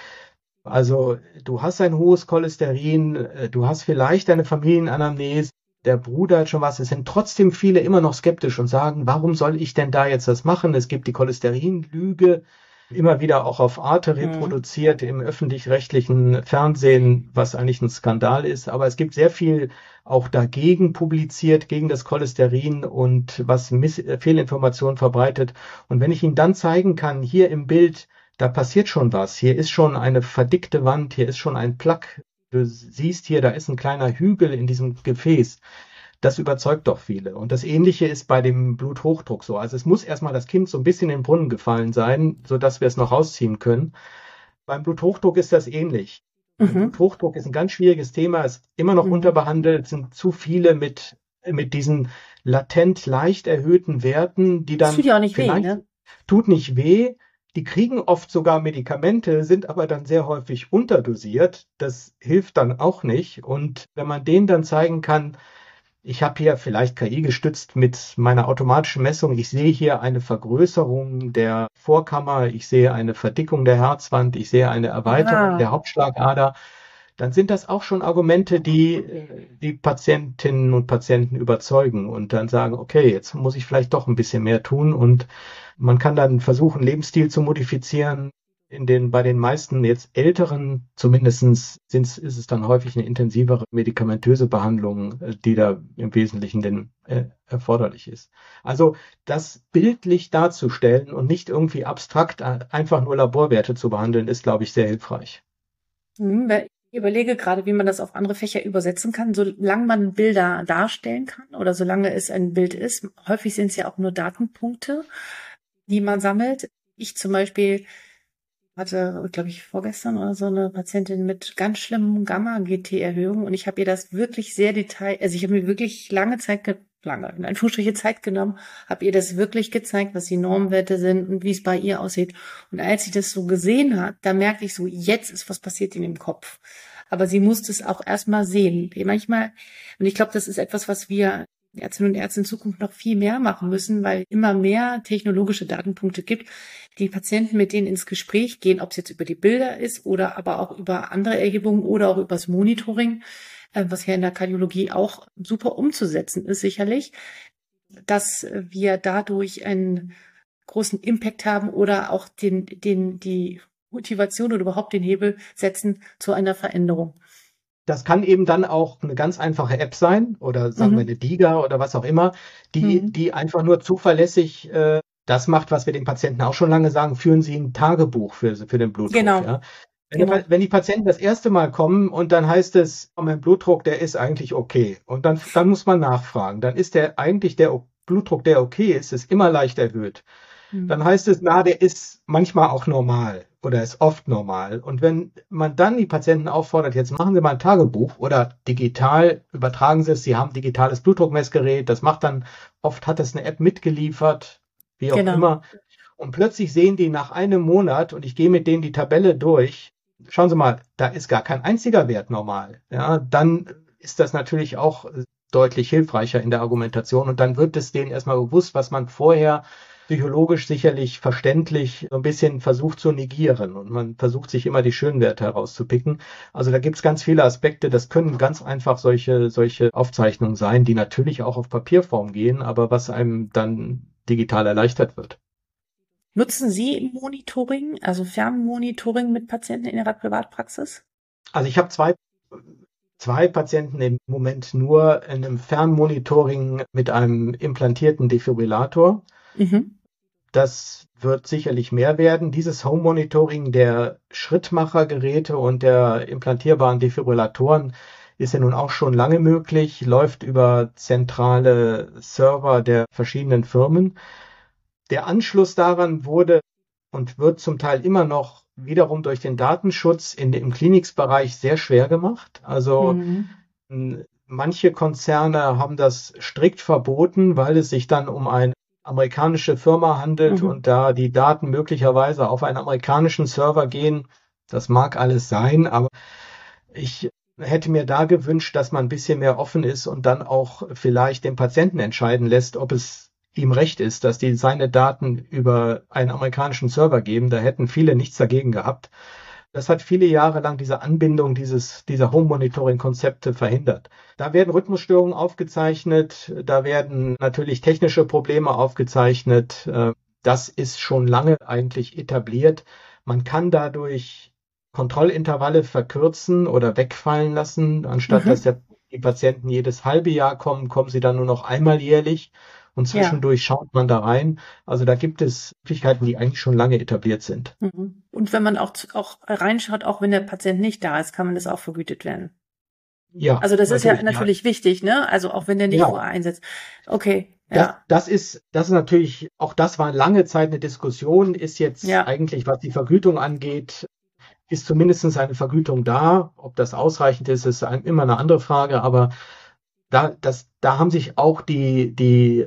Also du hast ein hohes Cholesterin, äh, du hast vielleicht eine Familienanamnese, der Bruder hat schon was. Es sind trotzdem viele immer noch skeptisch und sagen, warum soll ich denn da jetzt das machen? Es gibt die Cholesterinlüge, immer wieder auch auf Arte mhm. reproduziert mhm. im öffentlich-rechtlichen Fernsehen, was eigentlich ein Skandal ist. Aber es gibt sehr viel auch dagegen publiziert, gegen das Cholesterin und was Miss Fehlinformationen verbreitet. Und wenn ich Ihnen dann zeigen kann, hier im Bild, da passiert schon was. Hier ist schon eine verdickte Wand, hier ist schon ein Plaque. Du siehst hier, da ist ein kleiner Hügel in diesem Gefäß das überzeugt doch viele. Und das Ähnliche ist bei dem Bluthochdruck so. Also es muss erstmal das Kind so ein bisschen in den Brunnen gefallen sein, sodass wir es noch rausziehen können. Beim Bluthochdruck ist das ähnlich. Mhm. Bluthochdruck ist ein ganz schwieriges Thema, ist immer noch mhm. unterbehandelt, sind zu viele mit, mit diesen latent leicht erhöhten Werten, die dann. Das tut ja auch nicht weh, ne? Tut nicht weh. Die kriegen oft sogar Medikamente, sind aber dann sehr häufig unterdosiert. Das hilft dann auch nicht. Und wenn man denen dann zeigen kann, ich habe hier vielleicht KI gestützt mit meiner automatischen Messung. Ich sehe hier eine Vergrößerung der Vorkammer, ich sehe eine Verdickung der Herzwand, ich sehe eine Erweiterung ah. der Hauptschlagader. Dann sind das auch schon Argumente, die die Patientinnen und Patienten überzeugen und dann sagen, okay, jetzt muss ich vielleicht doch ein bisschen mehr tun und man kann dann versuchen, Lebensstil zu modifizieren, in den, bei den meisten jetzt älteren zumindestens sind, ist es dann häufig eine intensivere medikamentöse Behandlung, äh, die da im Wesentlichen denn äh, erforderlich ist. Also das bildlich darzustellen und nicht irgendwie abstrakt äh, einfach nur Laborwerte zu behandeln, ist, glaube ich, sehr hilfreich. Hm, ich überlege gerade, wie man das auf andere Fächer übersetzen kann, solange man Bilder darstellen kann oder solange es ein Bild ist. Häufig sind es ja auch nur Datenpunkte, die man sammelt. Ich zum Beispiel hatte, glaube ich, vorgestern oder so eine Patientin mit ganz schlimmen Gamma-GT-Erhöhungen und ich habe ihr das wirklich sehr detail, also ich habe mir wirklich lange Zeit, lange, in Anführungsstriche Zeit genommen, habe ihr das wirklich gezeigt, was die Normwerte sind und wie es bei ihr aussieht. Und als sie das so gesehen hat, da merkte ich so, jetzt ist was passiert in dem Kopf. Aber sie musste es auch erstmal sehen. Manchmal, und ich glaube, das ist etwas, was wir Ärztinnen und Ärzte in Zukunft noch viel mehr machen müssen, weil immer mehr technologische Datenpunkte gibt, die Patienten mit denen ins Gespräch gehen, ob es jetzt über die Bilder ist oder aber auch über andere Erhebungen oder auch übers Monitoring, äh, was ja in der Kardiologie auch super umzusetzen ist sicherlich, dass wir dadurch einen großen Impact haben oder auch den, den, die Motivation oder überhaupt den Hebel setzen zu einer Veränderung. Das kann eben dann auch eine ganz einfache App sein oder sagen mhm. wir eine Diga oder was auch immer, die, mhm. die einfach nur zuverlässig äh, das macht, was wir den Patienten auch schon lange sagen, führen Sie ein Tagebuch für, für den Blutdruck. Genau. Ja. Wenn, genau. Die, wenn die Patienten das erste Mal kommen und dann heißt es, oh, mein Blutdruck, der ist eigentlich okay. Und dann, dann muss man nachfragen. Dann ist der eigentlich der Blutdruck, der okay ist, ist immer leicht erhöht. Mhm. Dann heißt es, na, der ist manchmal auch normal oder ist oft normal. Und wenn man dann die Patienten auffordert, jetzt machen Sie mal ein Tagebuch oder digital übertragen Sie es, Sie haben digitales Blutdruckmessgerät, das macht dann, oft hat es eine App mitgeliefert, wie auch genau. immer. Und plötzlich sehen die nach einem Monat, und ich gehe mit denen die Tabelle durch, schauen Sie mal, da ist gar kein einziger Wert normal. Ja, dann ist das natürlich auch deutlich hilfreicher in der Argumentation und dann wird es denen erstmal bewusst, was man vorher psychologisch sicherlich verständlich so ein bisschen versucht zu negieren und man versucht sich immer die schönen Werte herauszupicken. Also da gibt es ganz viele Aspekte. Das können ganz einfach solche, solche Aufzeichnungen sein, die natürlich auch auf Papierform gehen, aber was einem dann digital erleichtert wird. Nutzen Sie Monitoring, also Fernmonitoring mit Patienten in Ihrer Privatpraxis? Also ich habe zwei, zwei Patienten im Moment nur in einem Fernmonitoring mit einem implantierten Defibrillator. Mhm. Das wird sicherlich mehr werden. Dieses Home Monitoring der Schrittmachergeräte und der implantierbaren Defibrillatoren ist ja nun auch schon lange möglich, läuft über zentrale Server der verschiedenen Firmen. Der Anschluss daran wurde und wird zum Teil immer noch wiederum durch den Datenschutz in, im Kliniksbereich sehr schwer gemacht. Also mhm. manche Konzerne haben das strikt verboten, weil es sich dann um eine amerikanische Firma handelt mhm. und da die Daten möglicherweise auf einen amerikanischen Server gehen. Das mag alles sein, aber ich hätte mir da gewünscht, dass man ein bisschen mehr offen ist und dann auch vielleicht den Patienten entscheiden lässt, ob es ihm recht ist, dass die seine Daten über einen amerikanischen Server geben. Da hätten viele nichts dagegen gehabt. Das hat viele Jahre lang diese Anbindung dieses, dieser Home-Monitoring-Konzepte verhindert. Da werden Rhythmusstörungen aufgezeichnet, da werden natürlich technische Probleme aufgezeichnet. Äh, das ist schon lange eigentlich etabliert. Man kann dadurch Kontrollintervalle verkürzen oder wegfallen lassen. Anstatt mhm. dass der, die Patienten jedes halbe Jahr kommen, kommen sie dann nur noch einmal jährlich und zwischendurch ja. schaut man da rein. Also da gibt es Möglichkeiten, die eigentlich schon lange etabliert sind. Mhm. Und wenn man auch, auch reinschaut, auch wenn der Patient nicht da ist, kann man das auch vergütet werden. Ja. Also das ist ja natürlich ja. wichtig, ne? Also auch wenn der nicht ja. vorher einsetzt. Okay. Ja. Das, das, ist, das ist natürlich, auch das war lange Zeit eine Diskussion, ist jetzt ja. eigentlich, was die Vergütung angeht, ist zumindest eine Vergütung da. Ob das ausreichend ist, ist immer eine andere Frage, aber da, das, da haben sich auch die, die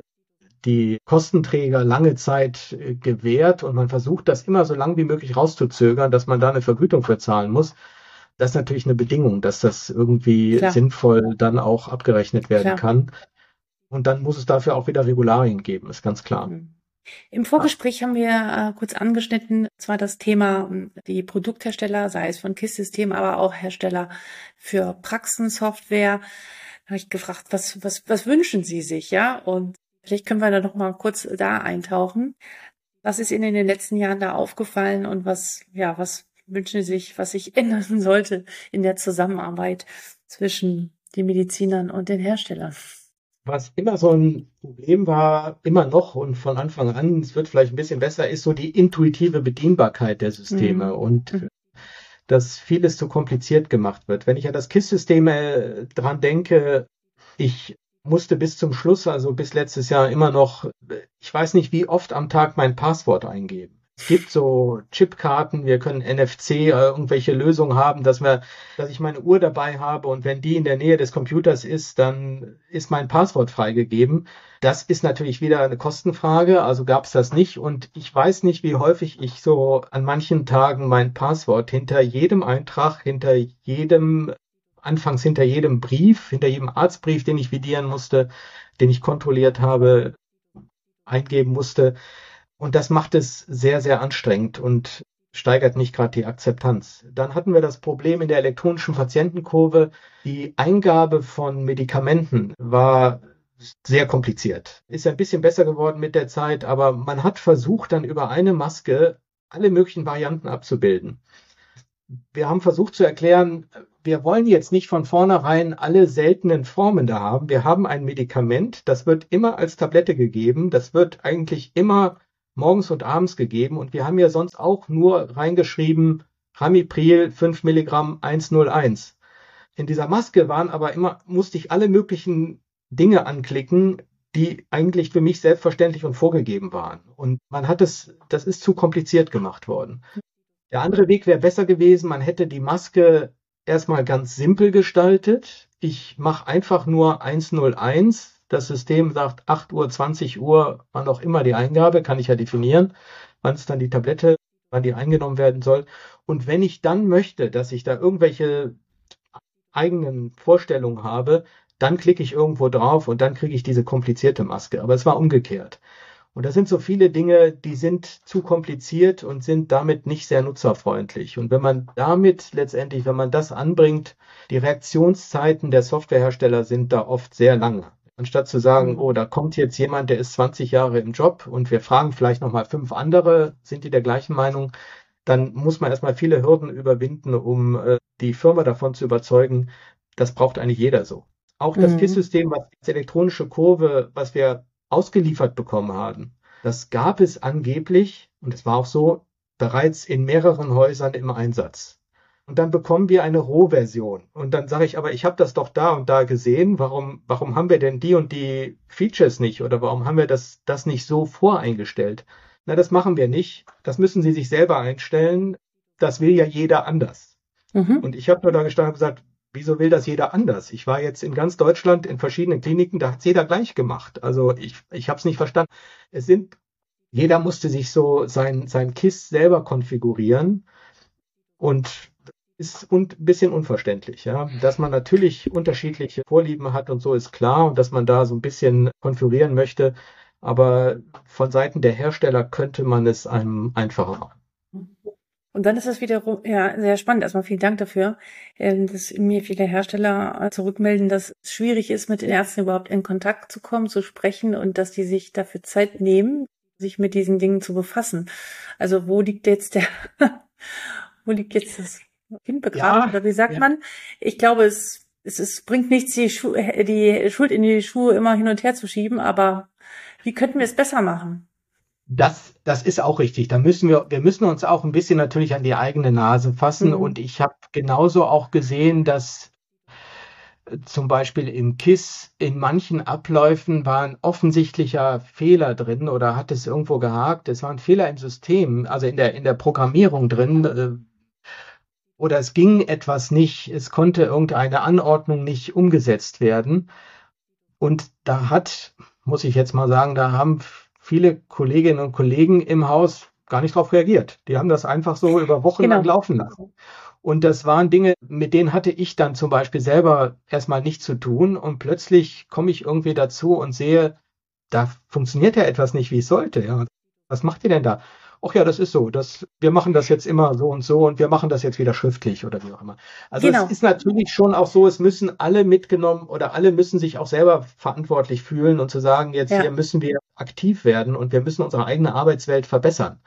die Kostenträger lange Zeit äh, gewährt und man versucht, das immer so lang wie möglich rauszuzögern, dass man da eine Vergütung für zahlen muss. Das ist natürlich eine Bedingung, dass das irgendwie Klar. sinnvoll dann auch abgerechnet werden Klar. kann. Und dann muss es dafür auch wieder Regularien geben, ist ganz klar. Mhm. Im Vorgespräch haben wir äh, kurz angeschnitten, zwar das Thema hm, die Produkthersteller, sei es von KISS-System, aber auch Hersteller für Praxensoftware. Da habe ich gefragt, was, was, was wünschen Sie sich, ja? Und Vielleicht können wir da noch mal kurz da eintauchen. Was ist Ihnen in den letzten Jahren da aufgefallen und was, ja, was wünschen Sie sich, was sich ändern sollte in der Zusammenarbeit zwischen den Medizinern und den Herstellern? Was immer so ein Problem war, immer noch und von Anfang an, es wird vielleicht ein bisschen besser, ist so die intuitive Bedienbarkeit der Systeme mhm. und mhm. dass vieles zu kompliziert gemacht wird. Wenn ich an das KISS-System dran denke, ich musste bis zum Schluss, also bis letztes Jahr immer noch, ich weiß nicht wie oft am Tag mein Passwort eingeben. Es gibt so Chipkarten, wir können NFC äh, irgendwelche Lösungen haben, dass wir, dass ich meine Uhr dabei habe und wenn die in der Nähe des Computers ist, dann ist mein Passwort freigegeben. Das ist natürlich wieder eine Kostenfrage, also gab es das nicht und ich weiß nicht, wie häufig ich so an manchen Tagen mein Passwort hinter jedem Eintrag, hinter jedem anfangs hinter jedem Brief, hinter jedem Arztbrief, den ich vidieren musste, den ich kontrolliert habe, eingeben musste. Und das macht es sehr, sehr anstrengend und steigert nicht gerade die Akzeptanz. Dann hatten wir das Problem in der elektronischen Patientenkurve. Die Eingabe von Medikamenten war sehr kompliziert. Ist ein bisschen besser geworden mit der Zeit, aber man hat versucht, dann über eine Maske alle möglichen Varianten abzubilden. Wir haben versucht zu erklären, wir wollen jetzt nicht von vornherein alle seltenen Formen da haben. Wir haben ein Medikament, das wird immer als Tablette gegeben. Das wird eigentlich immer morgens und abends gegeben. Und wir haben ja sonst auch nur reingeschrieben, Ramipril 5 Milligramm 101. In dieser Maske waren aber immer, musste ich alle möglichen Dinge anklicken, die eigentlich für mich selbstverständlich und vorgegeben waren. Und man hat es, das ist zu kompliziert gemacht worden. Der andere Weg wäre besser gewesen, man hätte die Maske erstmal ganz simpel gestaltet. Ich mache einfach nur 101. Das System sagt 8 Uhr, 20 Uhr, wann auch immer die Eingabe, kann ich ja definieren, wann es dann die Tablette, wann die eingenommen werden soll. Und wenn ich dann möchte, dass ich da irgendwelche eigenen Vorstellungen habe, dann klicke ich irgendwo drauf und dann kriege ich diese komplizierte Maske. Aber es war umgekehrt. Und da sind so viele Dinge, die sind zu kompliziert und sind damit nicht sehr nutzerfreundlich. Und wenn man damit letztendlich, wenn man das anbringt, die Reaktionszeiten der Softwarehersteller sind da oft sehr lange. Anstatt zu sagen, mhm. oh, da kommt jetzt jemand, der ist 20 Jahre im Job und wir fragen vielleicht nochmal fünf andere, sind die der gleichen Meinung? Dann muss man erstmal viele Hürden überwinden, um äh, die Firma davon zu überzeugen, das braucht eigentlich jeder so. Auch das mhm. KISS-System, was die elektronische Kurve, was wir ausgeliefert bekommen haben. Das gab es angeblich, und es war auch so, bereits in mehreren Häusern im Einsatz. Und dann bekommen wir eine Rohversion. Und dann sage ich, aber ich habe das doch da und da gesehen. Warum, warum haben wir denn die und die Features nicht? Oder warum haben wir das, das nicht so voreingestellt? Na, das machen wir nicht. Das müssen Sie sich selber einstellen. Das will ja jeder anders. Mhm. Und ich habe nur da gestanden und gesagt, wieso will das jeder anders? Ich war jetzt in ganz Deutschland in verschiedenen Kliniken, da hat jeder gleich gemacht. Also ich, ich habe es nicht verstanden. Es sind, jeder musste sich so sein, sein KISS selber konfigurieren und ist ein bisschen unverständlich, ja. Dass man natürlich unterschiedliche Vorlieben hat und so ist klar und dass man da so ein bisschen konfigurieren möchte. Aber von Seiten der Hersteller könnte man es einem einfacher machen. Und dann ist das wiederum ja sehr spannend. Erstmal vielen Dank dafür, ähm, dass mir viele Hersteller äh, zurückmelden, dass es schwierig ist, mit den Ärzten überhaupt in Kontakt zu kommen, zu sprechen und dass die sich dafür Zeit nehmen, sich mit diesen Dingen zu befassen. Also wo liegt jetzt der, wo liegt jetzt das Kind begraben? Ja, oder wie sagt ja. man? Ich glaube, es, es, es bringt nichts, die, Schu die Schuld in die Schuhe immer hin und her zu schieben, aber wie könnten wir es besser machen? Das, das ist auch richtig. Da müssen wir, wir müssen uns auch ein bisschen natürlich an die eigene Nase fassen. Mhm. Und ich habe genauso auch gesehen, dass äh, zum Beispiel im KISS in manchen Abläufen war ein offensichtlicher Fehler drin oder hat es irgendwo gehakt. Es war ein Fehler im System, also in der, in der Programmierung drin. Äh, oder es ging etwas nicht, es konnte irgendeine Anordnung nicht umgesetzt werden. Und da hat, muss ich jetzt mal sagen, da haben viele Kolleginnen und Kollegen im Haus gar nicht darauf reagiert. Die haben das einfach so über Wochen genau. lang laufen lassen. Und das waren Dinge, mit denen hatte ich dann zum Beispiel selber erstmal nichts zu tun. Und plötzlich komme ich irgendwie dazu und sehe, da funktioniert ja etwas nicht, wie es sollte. Ja. Was macht ihr denn da? ach ja, das ist so, das, wir machen das jetzt immer so und so und wir machen das jetzt wieder schriftlich oder wie auch immer. Also genau. es ist natürlich schon auch so, es müssen alle mitgenommen oder alle müssen sich auch selber verantwortlich fühlen und zu sagen, jetzt ja. hier müssen wir aktiv werden und wir müssen unsere eigene Arbeitswelt verbessern.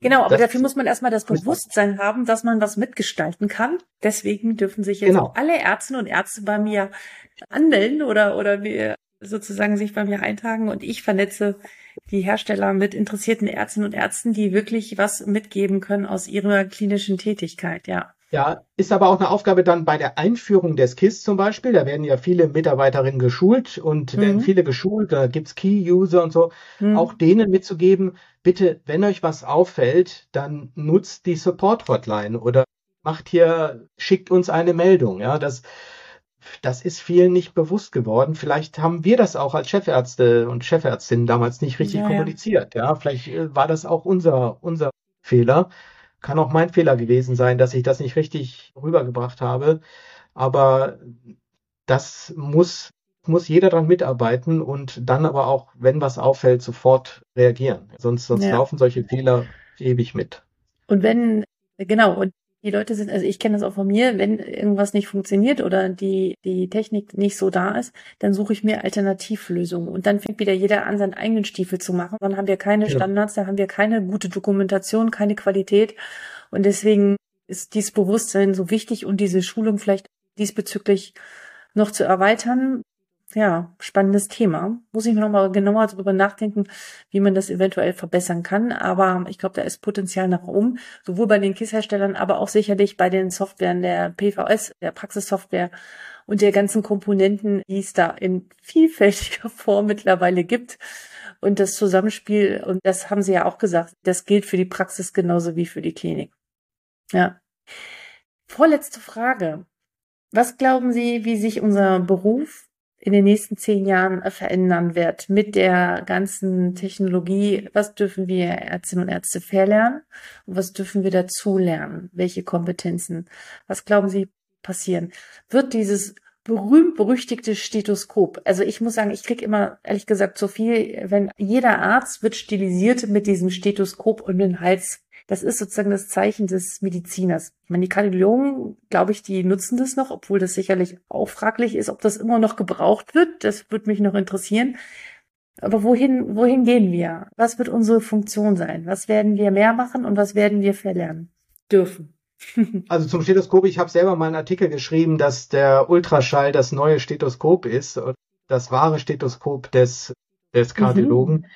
Genau, aber das, dafür muss man erstmal das Bewusstsein haben, dass man was mitgestalten kann. Deswegen dürfen sich jetzt genau. alle Ärzte und Ärzte bei mir anmelden oder, oder wir sozusagen sich bei mir eintragen und ich vernetze die Hersteller mit interessierten Ärztinnen und Ärzten, die wirklich was mitgeben können aus ihrer klinischen Tätigkeit, ja. Ja, ist aber auch eine Aufgabe dann bei der Einführung des KISS zum Beispiel. Da werden ja viele Mitarbeiterinnen geschult und mhm. werden viele geschult, da gibt's Key-User und so, mhm. auch denen mitzugeben, bitte, wenn euch was auffällt, dann nutzt die Support-Hotline oder macht hier, schickt uns eine Meldung. Ja, das, das ist vielen nicht bewusst geworden. Vielleicht haben wir das auch als Chefärzte und Chefärztinnen damals nicht richtig ja, kommuniziert. Ja. ja, vielleicht äh, war das auch unser, unser Fehler. Kann auch mein Fehler gewesen sein, dass ich das nicht richtig rübergebracht habe. Aber das muss, muss jeder dran mitarbeiten und dann aber auch, wenn was auffällt, sofort reagieren. Sonst, sonst ja. laufen solche Fehler ewig mit. Und wenn, genau, und die Leute sind, also ich kenne das auch von mir, wenn irgendwas nicht funktioniert oder die, die Technik nicht so da ist, dann suche ich mir Alternativlösungen. Und dann fängt wieder jeder an, seinen eigenen Stiefel zu machen. Dann haben wir keine Standards, da haben wir keine gute Dokumentation, keine Qualität. Und deswegen ist dieses Bewusstsein so wichtig und diese Schulung vielleicht diesbezüglich noch zu erweitern, ja, spannendes Thema. Muss ich mir nochmal genauer darüber nachdenken, wie man das eventuell verbessern kann. Aber ich glaube, da ist Potenzial nach oben, sowohl bei den KISS-Herstellern, aber auch sicherlich bei den Softwaren der PVS, der Praxissoftware und der ganzen Komponenten, die es da in vielfältiger Form mittlerweile gibt. Und das Zusammenspiel, und das haben Sie ja auch gesagt, das gilt für die Praxis genauso wie für die Klinik. Ja. Vorletzte Frage. Was glauben Sie, wie sich unser Beruf in den nächsten zehn Jahren äh, verändern wird mit der ganzen Technologie. Was dürfen wir Ärztinnen und Ärzte verlernen und was dürfen wir dazulernen? Welche Kompetenzen? Was glauben Sie passieren? Wird dieses berühmt-berüchtigte Stethoskop. Also ich muss sagen, ich krieg immer, ehrlich gesagt, so viel, wenn jeder Arzt wird stilisiert mit diesem Stethoskop um den Hals das ist sozusagen das Zeichen des Mediziners. Ich meine, die Kardiologen, glaube ich, die nutzen das noch, obwohl das sicherlich auch fraglich ist, ob das immer noch gebraucht wird. Das würde mich noch interessieren. Aber wohin, wohin gehen wir? Was wird unsere Funktion sein? Was werden wir mehr machen und was werden wir verlernen dürfen? Also zum Stethoskop, ich habe selber mal einen Artikel geschrieben, dass der Ultraschall das neue Stethoskop ist, das wahre Stethoskop des, des Kardiologen. Mhm.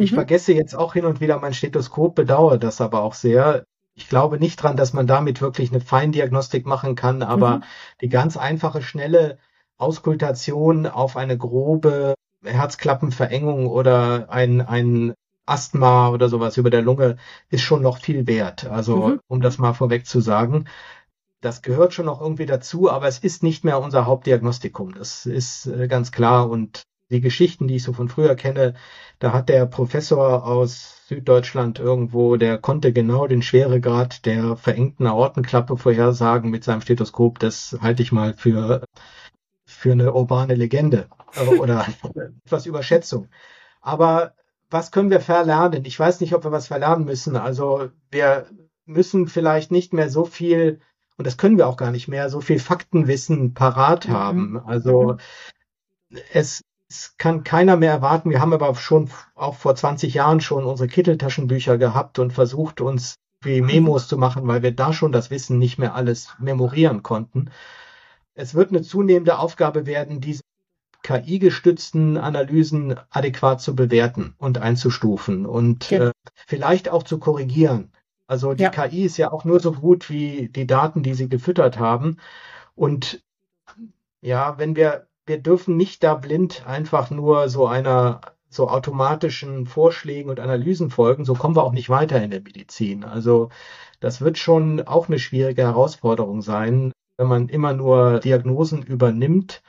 Ich mhm. vergesse jetzt auch hin und wieder mein Stethoskop, bedauere das aber auch sehr. Ich glaube nicht dran, dass man damit wirklich eine Feindiagnostik machen kann, aber mhm. die ganz einfache, schnelle Auskultation auf eine grobe Herzklappenverengung oder ein, ein Asthma oder sowas über der Lunge ist schon noch viel wert. Also, mhm. um das mal vorweg zu sagen. Das gehört schon noch irgendwie dazu, aber es ist nicht mehr unser Hauptdiagnostikum. Das ist äh, ganz klar und die Geschichten, die ich so von früher kenne, da hat der Professor aus Süddeutschland irgendwo, der konnte genau den Schweregrad der verengten Aortenklappe vorhersagen mit seinem Stethoskop. Das halte ich mal für, für eine urbane Legende oder etwas Überschätzung. Aber was können wir verlernen? Ich weiß nicht, ob wir was verlernen müssen. Also wir müssen vielleicht nicht mehr so viel, und das können wir auch gar nicht mehr, so viel Faktenwissen parat mhm. haben. Also mhm. es, es kann keiner mehr erwarten. Wir haben aber schon auch vor 20 Jahren schon unsere Kitteltaschenbücher gehabt und versucht uns wie Memos zu machen, weil wir da schon das Wissen nicht mehr alles memorieren konnten. Es wird eine zunehmende Aufgabe werden, diese KI-gestützten Analysen adäquat zu bewerten und einzustufen und ja. äh, vielleicht auch zu korrigieren. Also die ja. KI ist ja auch nur so gut wie die Daten, die sie gefüttert haben. Und ja, wenn wir, wir dürfen nicht da blind einfach nur so einer so automatischen Vorschlägen und Analysen folgen, so kommen wir auch nicht weiter in der Medizin. Also das wird schon auch eine schwierige Herausforderung sein, wenn man immer nur Diagnosen übernimmt.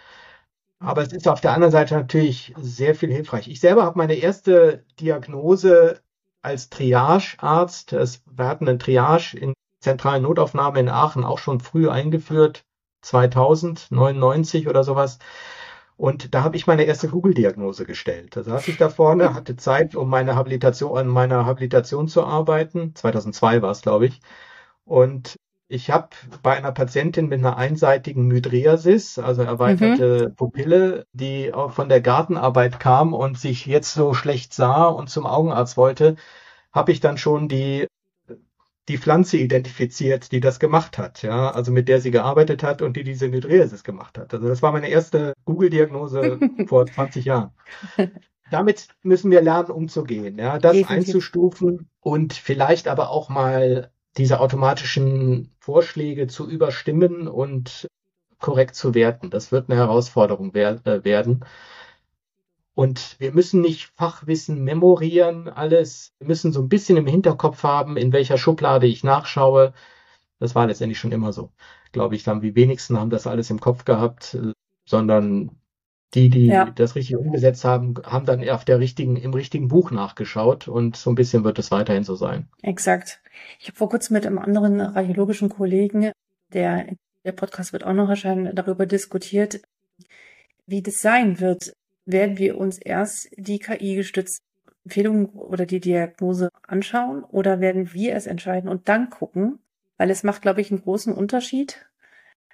Aber es ist auf der anderen Seite natürlich sehr viel hilfreich. Ich selber habe meine erste Diagnose als Triagearzt. Wir hatten eine Triage in zentralen Notaufnahme in Aachen auch schon früh eingeführt, 2099 oder sowas. Und da habe ich meine erste Google-Diagnose gestellt. Da saß ich da vorne, hatte Zeit, um meine Habilitation, an meiner Habilitation zu arbeiten. 2002 war es, glaube ich. Und ich habe bei einer Patientin mit einer einseitigen Mydriasis, also erweiterte mhm. Pupille, die auch von der Gartenarbeit kam und sich jetzt so schlecht sah und zum Augenarzt wollte, habe ich dann schon die die Pflanze identifiziert, die das gemacht hat, ja, also mit der sie gearbeitet hat und die diese Nydriasis gemacht hat. Also das war meine erste Google-Diagnose vor 20 Jahren. Damit müssen wir lernen, umzugehen, ja, das Definitiv. einzustufen und vielleicht aber auch mal diese automatischen Vorschläge zu überstimmen und korrekt zu werten. Das wird eine Herausforderung wer äh, werden. Und wir müssen nicht Fachwissen memorieren, alles. Wir müssen so ein bisschen im Hinterkopf haben, in welcher Schublade ich nachschaue. Das war letztendlich schon immer so. Glaube ich, dann die wenigsten haben das alles im Kopf gehabt, sondern die, die ja. das richtig umgesetzt haben, haben dann auf der richtigen, im richtigen Buch nachgeschaut und so ein bisschen wird es weiterhin so sein. Exakt. Ich habe vor kurzem mit einem anderen radiologischen Kollegen, der, der Podcast wird auch noch erscheinen, darüber diskutiert, wie das sein wird, werden wir uns erst die KI-gestützte Empfehlung oder die Diagnose anschauen oder werden wir es entscheiden und dann gucken, weil es macht, glaube ich, einen großen Unterschied,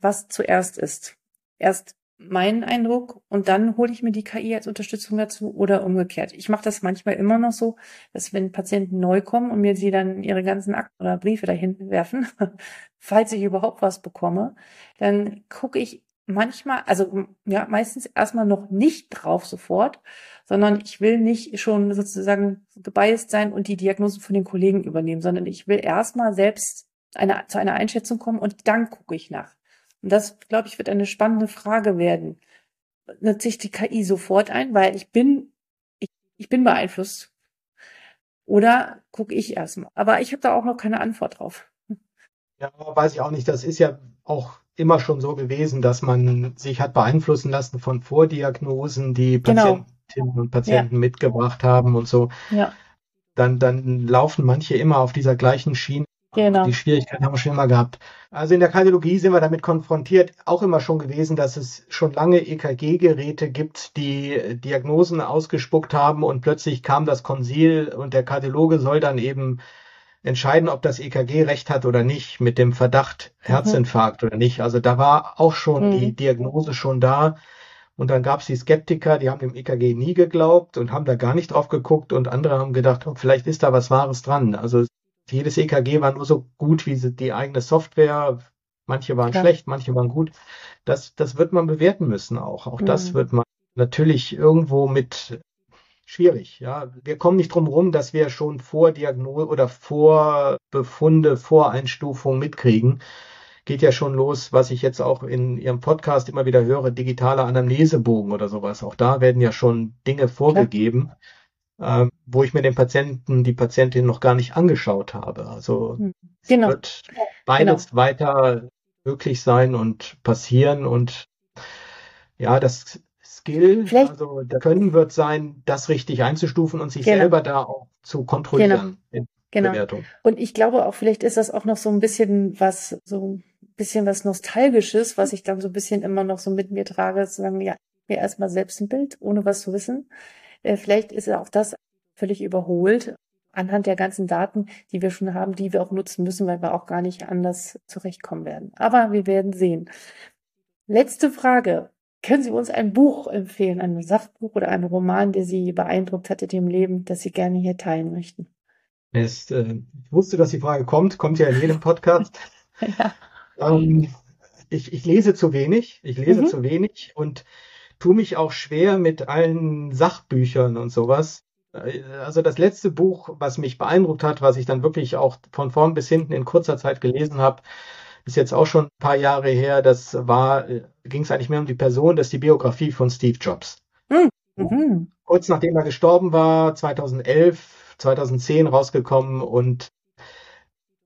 was zuerst ist. Erst mein Eindruck und dann hole ich mir die KI als Unterstützung dazu oder umgekehrt. Ich mache das manchmal immer noch so, dass wenn Patienten neu kommen und mir sie dann ihre ganzen Akten oder Briefe dahin werfen, falls ich überhaupt was bekomme, dann gucke ich manchmal, also ja, meistens erstmal noch nicht drauf sofort, sondern ich will nicht schon sozusagen gebiased sein und die Diagnosen von den Kollegen übernehmen, sondern ich will erstmal selbst eine, zu einer Einschätzung kommen und dann gucke ich nach. Und das, glaube ich, wird eine spannende Frage werden. Nutze ich die KI sofort ein, weil ich bin, ich, ich bin beeinflusst. Oder gucke ich erstmal. Aber ich habe da auch noch keine Antwort drauf. Ja, weiß ich auch nicht. Das ist ja auch immer schon so gewesen, dass man sich hat beeinflussen lassen von Vordiagnosen, die genau. Patientinnen und Patienten ja. mitgebracht haben und so. Ja. Dann, dann laufen manche immer auf dieser gleichen Schiene. Genau. Die Schwierigkeiten haben wir schon immer gehabt. Also in der Kardiologie sind wir damit konfrontiert, auch immer schon gewesen, dass es schon lange EKG-Geräte gibt, die Diagnosen ausgespuckt haben und plötzlich kam das Konsil und der Kardiologe soll dann eben entscheiden, ob das EKG recht hat oder nicht, mit dem Verdacht mhm. Herzinfarkt mhm. oder nicht. Also da war auch schon mhm. die Diagnose schon da. Und dann gab es die Skeptiker, die haben dem EKG nie geglaubt und haben da gar nicht drauf geguckt und andere haben gedacht, oh, vielleicht ist da was Wahres dran. Also jedes EKG war nur so gut wie die eigene Software. Manche waren ja. schlecht, manche waren gut. Das, das wird man bewerten müssen auch. Auch mhm. das wird man natürlich irgendwo mit schwierig. Ja, wir kommen nicht drum rum, dass wir schon vor Diagnose oder vor Befunde, vor Einstufung mitkriegen. Geht ja schon los, was ich jetzt auch in Ihrem Podcast immer wieder höre, digitaler Anamnesebogen oder sowas. Auch da werden ja schon Dinge vorgegeben, ja. äh, wo ich mir den Patienten, die Patientin noch gar nicht angeschaut habe. Also hm. genau. wird beides genau. weiter möglich sein und passieren und ja, das Skill, Vielleicht, also der Können wird sein, das richtig einzustufen und sich genau. selber da auch zu kontrollieren. Genau. genau. Bewertung. Und ich glaube auch, vielleicht ist das auch noch so ein bisschen was, so ein bisschen was Nostalgisches, was ich dann so ein bisschen immer noch so mit mir trage, zu sagen, ja, mir erstmal selbst ein Bild, ohne was zu wissen. Äh, vielleicht ist auch das völlig überholt. anhand der ganzen Daten, die wir schon haben, die wir auch nutzen müssen, weil wir auch gar nicht anders zurechtkommen werden. Aber wir werden sehen. Letzte Frage. Können Sie uns ein Buch empfehlen, ein Sachbuch oder einen Roman, der Sie beeindruckt hat in dem Leben, das Sie gerne hier teilen möchten? Es, äh, ich wusste, dass die Frage kommt, kommt ja in jedem Podcast. ja. ähm, ich, ich lese zu wenig, ich lese mhm. zu wenig und tue mich auch schwer mit allen Sachbüchern und sowas. Äh, also das letzte Buch, was mich beeindruckt hat, was ich dann wirklich auch von vorn bis hinten in kurzer Zeit gelesen habe, ist jetzt auch schon ein paar Jahre her. Das war, äh, ging es eigentlich mehr um die Person, das ist die Biografie von Steve Jobs. Hm, mhm. Kurz nachdem er gestorben war, 2011, 2010 rausgekommen und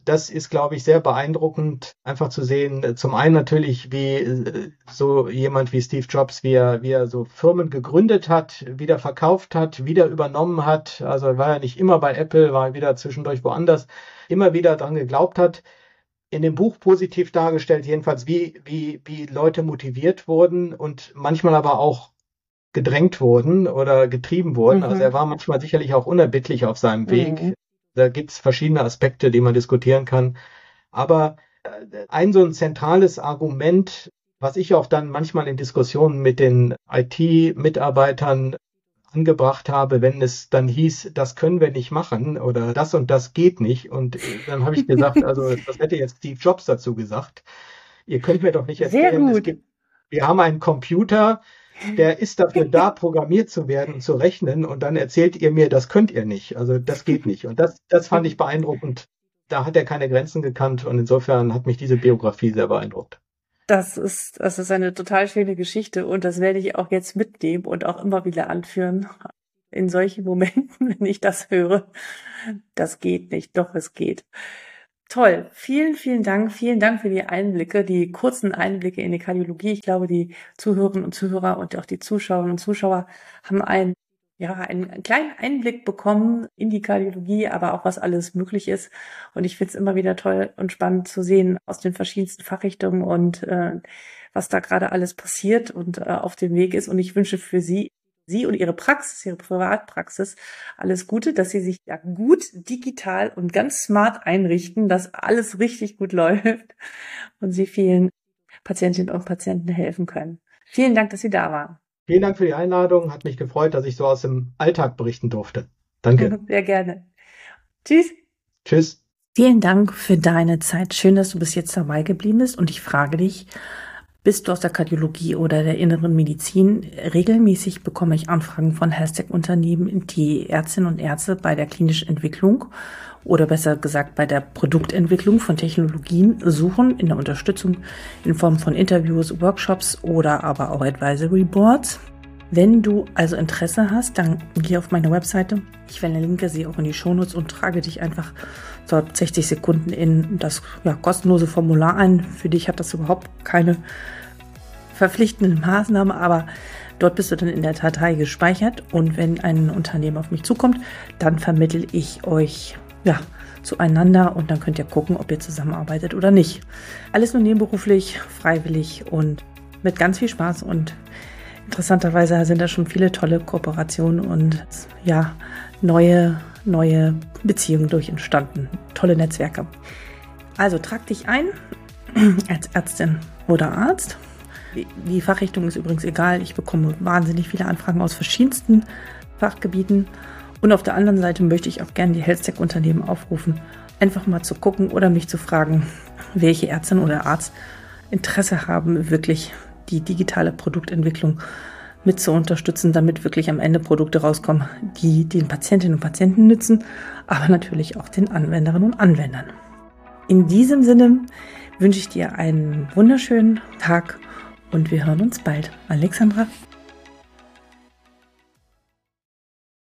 das ist, glaube ich, sehr beeindruckend, einfach zu sehen. Äh, zum einen natürlich, wie äh, so jemand wie Steve Jobs, wie er, wie er so Firmen gegründet hat, wieder verkauft hat, wieder übernommen hat. Also er war ja nicht immer bei Apple, war wieder zwischendurch woanders, immer wieder dran geglaubt hat in dem Buch positiv dargestellt, jedenfalls wie, wie, wie Leute motiviert wurden und manchmal aber auch gedrängt wurden oder getrieben wurden. Mhm. Also er war manchmal sicherlich auch unerbittlich auf seinem Weg. Mhm. Da gibt es verschiedene Aspekte, die man diskutieren kann. Aber äh, ein so ein zentrales Argument, was ich auch dann manchmal in Diskussionen mit den IT-Mitarbeitern angebracht habe, wenn es dann hieß, das können wir nicht machen oder das und das geht nicht. Und dann habe ich gesagt, also das hätte jetzt Steve Jobs dazu gesagt. Ihr könnt mir doch nicht erzählen. Gibt, wir haben einen Computer, der ist dafür da, programmiert zu werden und zu rechnen und dann erzählt ihr mir, das könnt ihr nicht. Also das geht nicht. Und das, das fand ich beeindruckend. Da hat er keine Grenzen gekannt und insofern hat mich diese Biografie sehr beeindruckt. Das ist, das ist eine total schöne Geschichte und das werde ich auch jetzt mitnehmen und auch immer wieder anführen. In solchen Momenten, wenn ich das höre. Das geht nicht, doch es geht. Toll. Vielen, vielen Dank. Vielen Dank für die Einblicke, die kurzen Einblicke in die Kardiologie. Ich glaube, die Zuhörerinnen und Zuhörer und auch die Zuschauerinnen und Zuschauer haben ein ja, einen kleinen Einblick bekommen in die Kardiologie, aber auch was alles möglich ist. Und ich finde es immer wieder toll und spannend zu sehen aus den verschiedensten Fachrichtungen und äh, was da gerade alles passiert und äh, auf dem Weg ist. Und ich wünsche für Sie, Sie und Ihre Praxis, Ihre Privatpraxis alles Gute, dass Sie sich ja gut digital und ganz smart einrichten, dass alles richtig gut läuft und Sie vielen Patientinnen und Patienten helfen können. Vielen Dank, dass Sie da waren. Vielen Dank für die Einladung. Hat mich gefreut, dass ich so aus dem Alltag berichten durfte. Danke. Sehr gerne. Tschüss. Tschüss. Vielen Dank für deine Zeit. Schön, dass du bis jetzt dabei geblieben bist. Und ich frage dich, bist du aus der Kardiologie oder der inneren Medizin? Regelmäßig bekomme ich Anfragen von Hashtag-Unternehmen, die Ärztinnen und Ärzte bei der klinischen Entwicklung oder besser gesagt bei der Produktentwicklung von Technologien suchen in der Unterstützung in Form von Interviews, Workshops oder aber auch Advisory Boards. Wenn du also Interesse hast, dann geh auf meine Webseite. Ich verlinke sie auch in die Shownotes und trage dich einfach dort 60 Sekunden in das ja, kostenlose Formular ein. Für dich hat das überhaupt keine verpflichtenden Maßnahmen, aber dort bist du dann in der Datei gespeichert und wenn ein Unternehmen auf mich zukommt, dann vermittel ich euch ja, zueinander und dann könnt ihr gucken, ob ihr zusammenarbeitet oder nicht. Alles nur nebenberuflich, freiwillig und mit ganz viel Spaß und interessanterweise sind da schon viele tolle Kooperationen und ja, neue, neue Beziehungen durch entstanden. Tolle Netzwerke. Also trag dich ein als Ärztin oder Arzt. Die Fachrichtung ist übrigens egal. Ich bekomme wahnsinnig viele Anfragen aus verschiedensten Fachgebieten und auf der anderen Seite möchte ich auch gerne die Health-Tech-Unternehmen aufrufen, einfach mal zu gucken oder mich zu fragen, welche Ärztin oder Arzt Interesse haben, wirklich die digitale Produktentwicklung mit zu unterstützen, damit wirklich am Ende Produkte rauskommen, die den Patientinnen und Patienten nützen, aber natürlich auch den Anwenderinnen und Anwendern. In diesem Sinne wünsche ich dir einen wunderschönen Tag und wir hören uns bald. Alexandra.